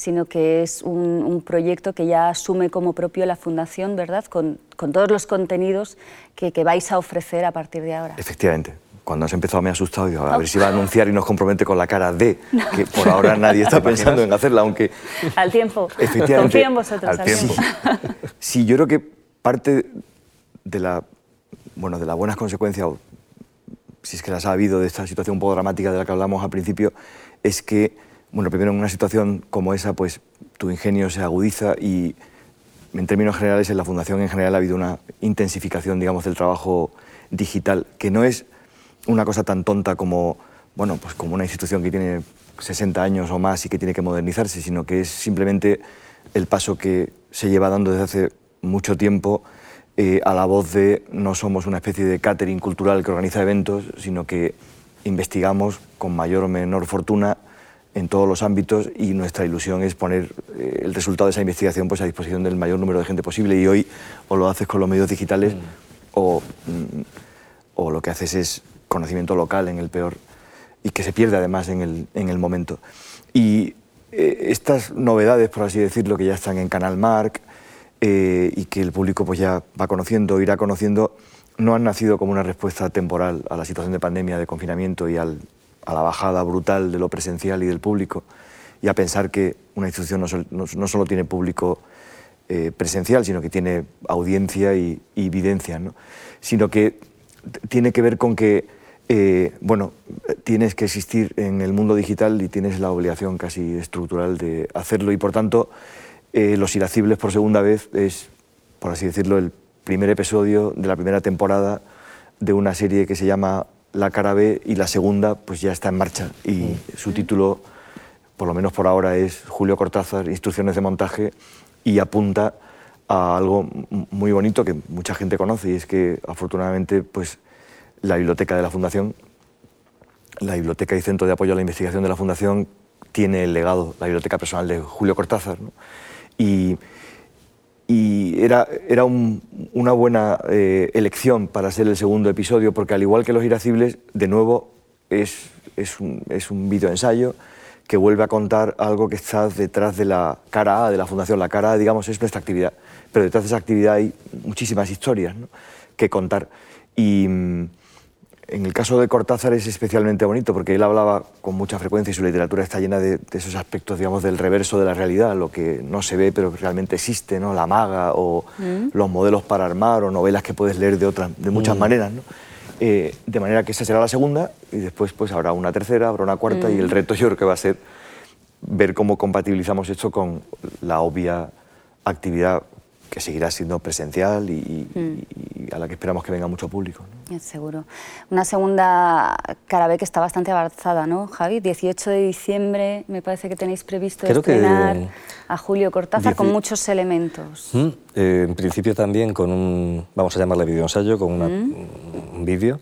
sino que es un, un proyecto que ya asume como propio la Fundación, ¿verdad? Con, con todos los contenidos que, que vais a ofrecer a partir de ahora. Efectivamente. Cuando has empezado me ha asustado y digo, a ver si va a anunciar y nos compromete con la cara D, que por ahora nadie está pensando en hacerla, aunque Al tiempo. efectivamente... Confío en vosotros. al tiempo. Sí, yo creo que parte de la, bueno, de las buenas consecuencias, si es que las ha habido de esta situación un poco dramática de la que hablamos al principio, es que, bueno, primero en una situación como esa, pues tu ingenio se agudiza y en términos generales en la Fundación en general ha habido una intensificación, digamos, del trabajo digital, que no es una cosa tan tonta como, bueno, pues como una institución que tiene 60 años o más y que tiene que modernizarse, sino que es simplemente el paso que se lleva dando desde hace mucho tiempo eh, a la voz de no somos una especie de catering cultural que organiza eventos, sino que investigamos con mayor o menor fortuna en todos los ámbitos y nuestra ilusión es poner eh, el resultado de esa investigación pues, a disposición del mayor número de gente posible y hoy o lo haces con los medios digitales o, mm, o lo que haces es conocimiento local en el peor y que se pierde además en el, en el momento. Y eh, estas novedades, por así decirlo, que ya están en Canal Mark eh, y que el público pues ya va conociendo, irá conociendo, no han nacido como una respuesta temporal a la situación de pandemia, de confinamiento y al- a la bajada brutal de lo presencial y del público y a pensar que una institución no, sol- no- solo tiene público eh, presencial, sino que tiene audiencia y, y videncia, ¿no? sino que tiene que ver con que eh, bueno, tienes que existir en el mundo digital y tienes la obligación casi estructural de hacerlo y por tanto eh, Los Irascibles por segunda vez es, por así decirlo, el primer episodio de la primera temporada de una serie que se llama La cara B y la segunda pues ya está en marcha y su título, por lo menos por ahora, es Julio Cortázar, Instrucciones de montaje y apunta a algo muy bonito que mucha gente conoce y es que afortunadamente pues la biblioteca de la Fundación, la biblioteca y centro de apoyo a la investigación de la Fundación tiene el legado, la biblioteca personal de Julio Cortázar. ¿no? Y, y era, era un- una buena eh, elección para ser el segundo episodio, porque al igual que Los Irascibles, de nuevo es, es un, es un videoensayo que vuelve a contar algo que está detrás de la cara A de la Fundación. La cara A, digamos, es nuestra actividad, pero detrás de esa actividad hay muchísimas historias ¿no? que contar. Y mm, en el caso de Cortázar es especialmente bonito porque él hablaba con mucha frecuencia y su literatura está llena de, de esos aspectos, digamos, del reverso de la realidad, lo que no se ve pero realmente existe, ¿no? La maga o los modelos para armar o novelas que puedes leer de, otras, de muchas maneras, ¿no? Eh, de manera que esa será la segunda y después pues habrá una tercera, habrá una cuarta y el reto yo creo que va a ser ver cómo compatibilizamos esto con la obvia actividad que seguirá siendo presencial y, y- y a la que esperamos que venga mucho público. ¿no? Seguro. Una segunda cara B que está bastante avanzada, ¿no, Javi? 18 de diciembre me parece que tenéis previsto Creo que- estrenar a Julio Cortázar con Dieci- muchos elementos. Mm, eh, en principio también con un, vamos a llamarle videoensayo, con una- un vídeo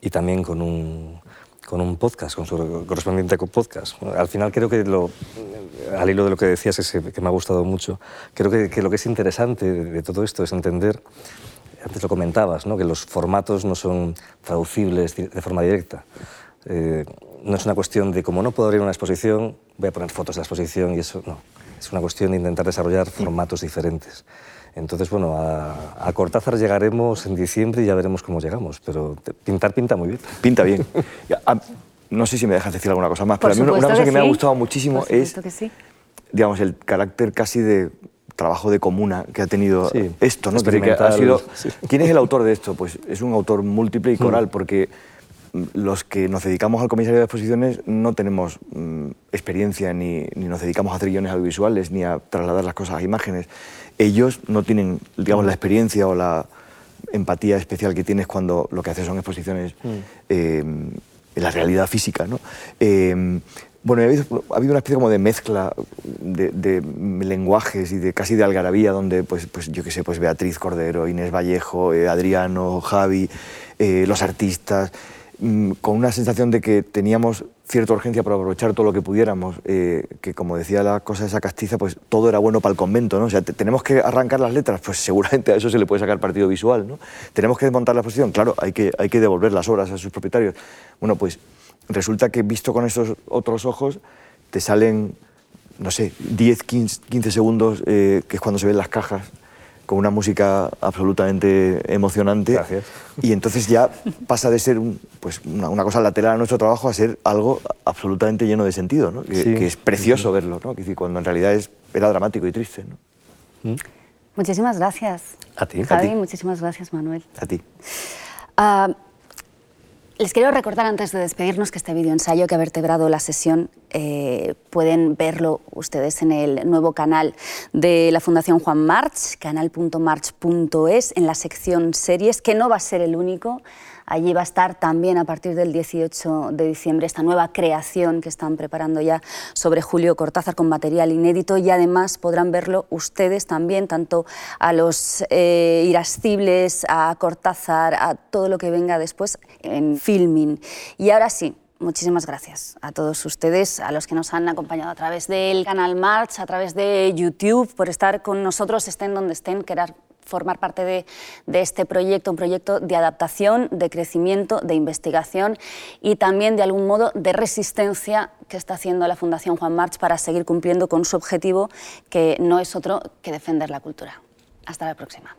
y también con un, con un podcast, con su correspondiente co- podcast. Al final creo que, lo, al hilo de lo que decías, ese que me ha gustado mucho, creo que, que lo que es interesante de, de todo esto es entender, antes lo comentabas, ¿no? que los formatos no son traducibles de forma directa. Eh, no es una cuestión de como no puedo abrir una exposición, voy a poner fotos de la exposición y eso no. Es una cuestión de intentar desarrollar formatos diferentes. Entonces, bueno, a, Cortázar llegaremos en diciembre y ya veremos cómo llegamos, pero pintar pinta muy bien. Pinta bien. no sé si me dejas decir alguna cosa más, pero a mí una, cosa que, me ha gustado muchísimo es, digamos, el carácter casi de trabajo de comuna que ha tenido esto, ¿no? ha sido, ¿Quién es el autor de esto? Pues es un autor múltiple y hmm. coral, porque los que nos dedicamos al comisario de exposiciones no tenemos mm, experiencia ni, ni, nos dedicamos a hacer guiones audiovisuales ni a trasladar las cosas a imágenes. Ellos no tienen, digamos, la experiencia o la empatía especial que tienes cuando lo que haces son exposiciones mm. eh, en la realidad física. ¿no? Eh, bueno, ha habido, una especie como de mezcla de, lenguajes y de casi de algarabía, donde, pues, pues yo qué sé, pues Beatriz Cordero, Inés Vallejo, eh, Adriano, Javi, los artistas, Mm, con una sensación de que teníamos cierta urgencia para aprovechar todo lo que pudiéramos, eh, que como decía la cosa de esa castiza, pues todo era bueno para el convento, ¿no? O sea, tenemos que arrancar las letras, pues seguramente a eso se le puede sacar partido visual, ¿no? Tenemos que desmontar la exposición, claro, hay que, hay que devolver las obras a sus propietarios. Bueno, pues resulta que visto con estos otros ojos, te salen, no sé, 10, 15, segundos, eh, que es cuando se ven las cajas, con una música absolutamente emocionante. Gracias. Y entonces ya pasa de ser un, pues una, cosa lateral a nuestro trabajo a ser algo absolutamente lleno de sentido, ¿no? que, es precioso verlo, ¿no? cuando en realidad es, era dramático y triste. ¿no? ¿Mm? Muchísimas gracias. A ti. Javi, muchísimas gracias, Manuel. A ti. Ah, les quiero recordar antes de despedirnos que este video ensayo que ha vertebrado la sesión eh, pueden verlo ustedes en el nuevo canal de la Fundación Juan March, canal.march.es, en la sección series, que no va a ser el único. Allí va a estar también a partir del 18 de diciembre esta nueva creación que están preparando ya sobre Julio Cortázar con material inédito y además podrán verlo ustedes también, tanto a los eh, irascibles, a Cortázar, a todo lo que venga después en filming. Y ahora sí, muchísimas gracias a todos ustedes, a los que nos han acompañado a través del canal March, a través de YouTube, por estar con nosotros, estén donde estén, querer formar parte de, este proyecto, un proyecto de adaptación, de crecimiento, de investigación y también de algún modo de resistencia que está haciendo la Fundación Juan March para seguir cumpliendo con su objetivo, que no es otro que defender la cultura. Hasta la próxima.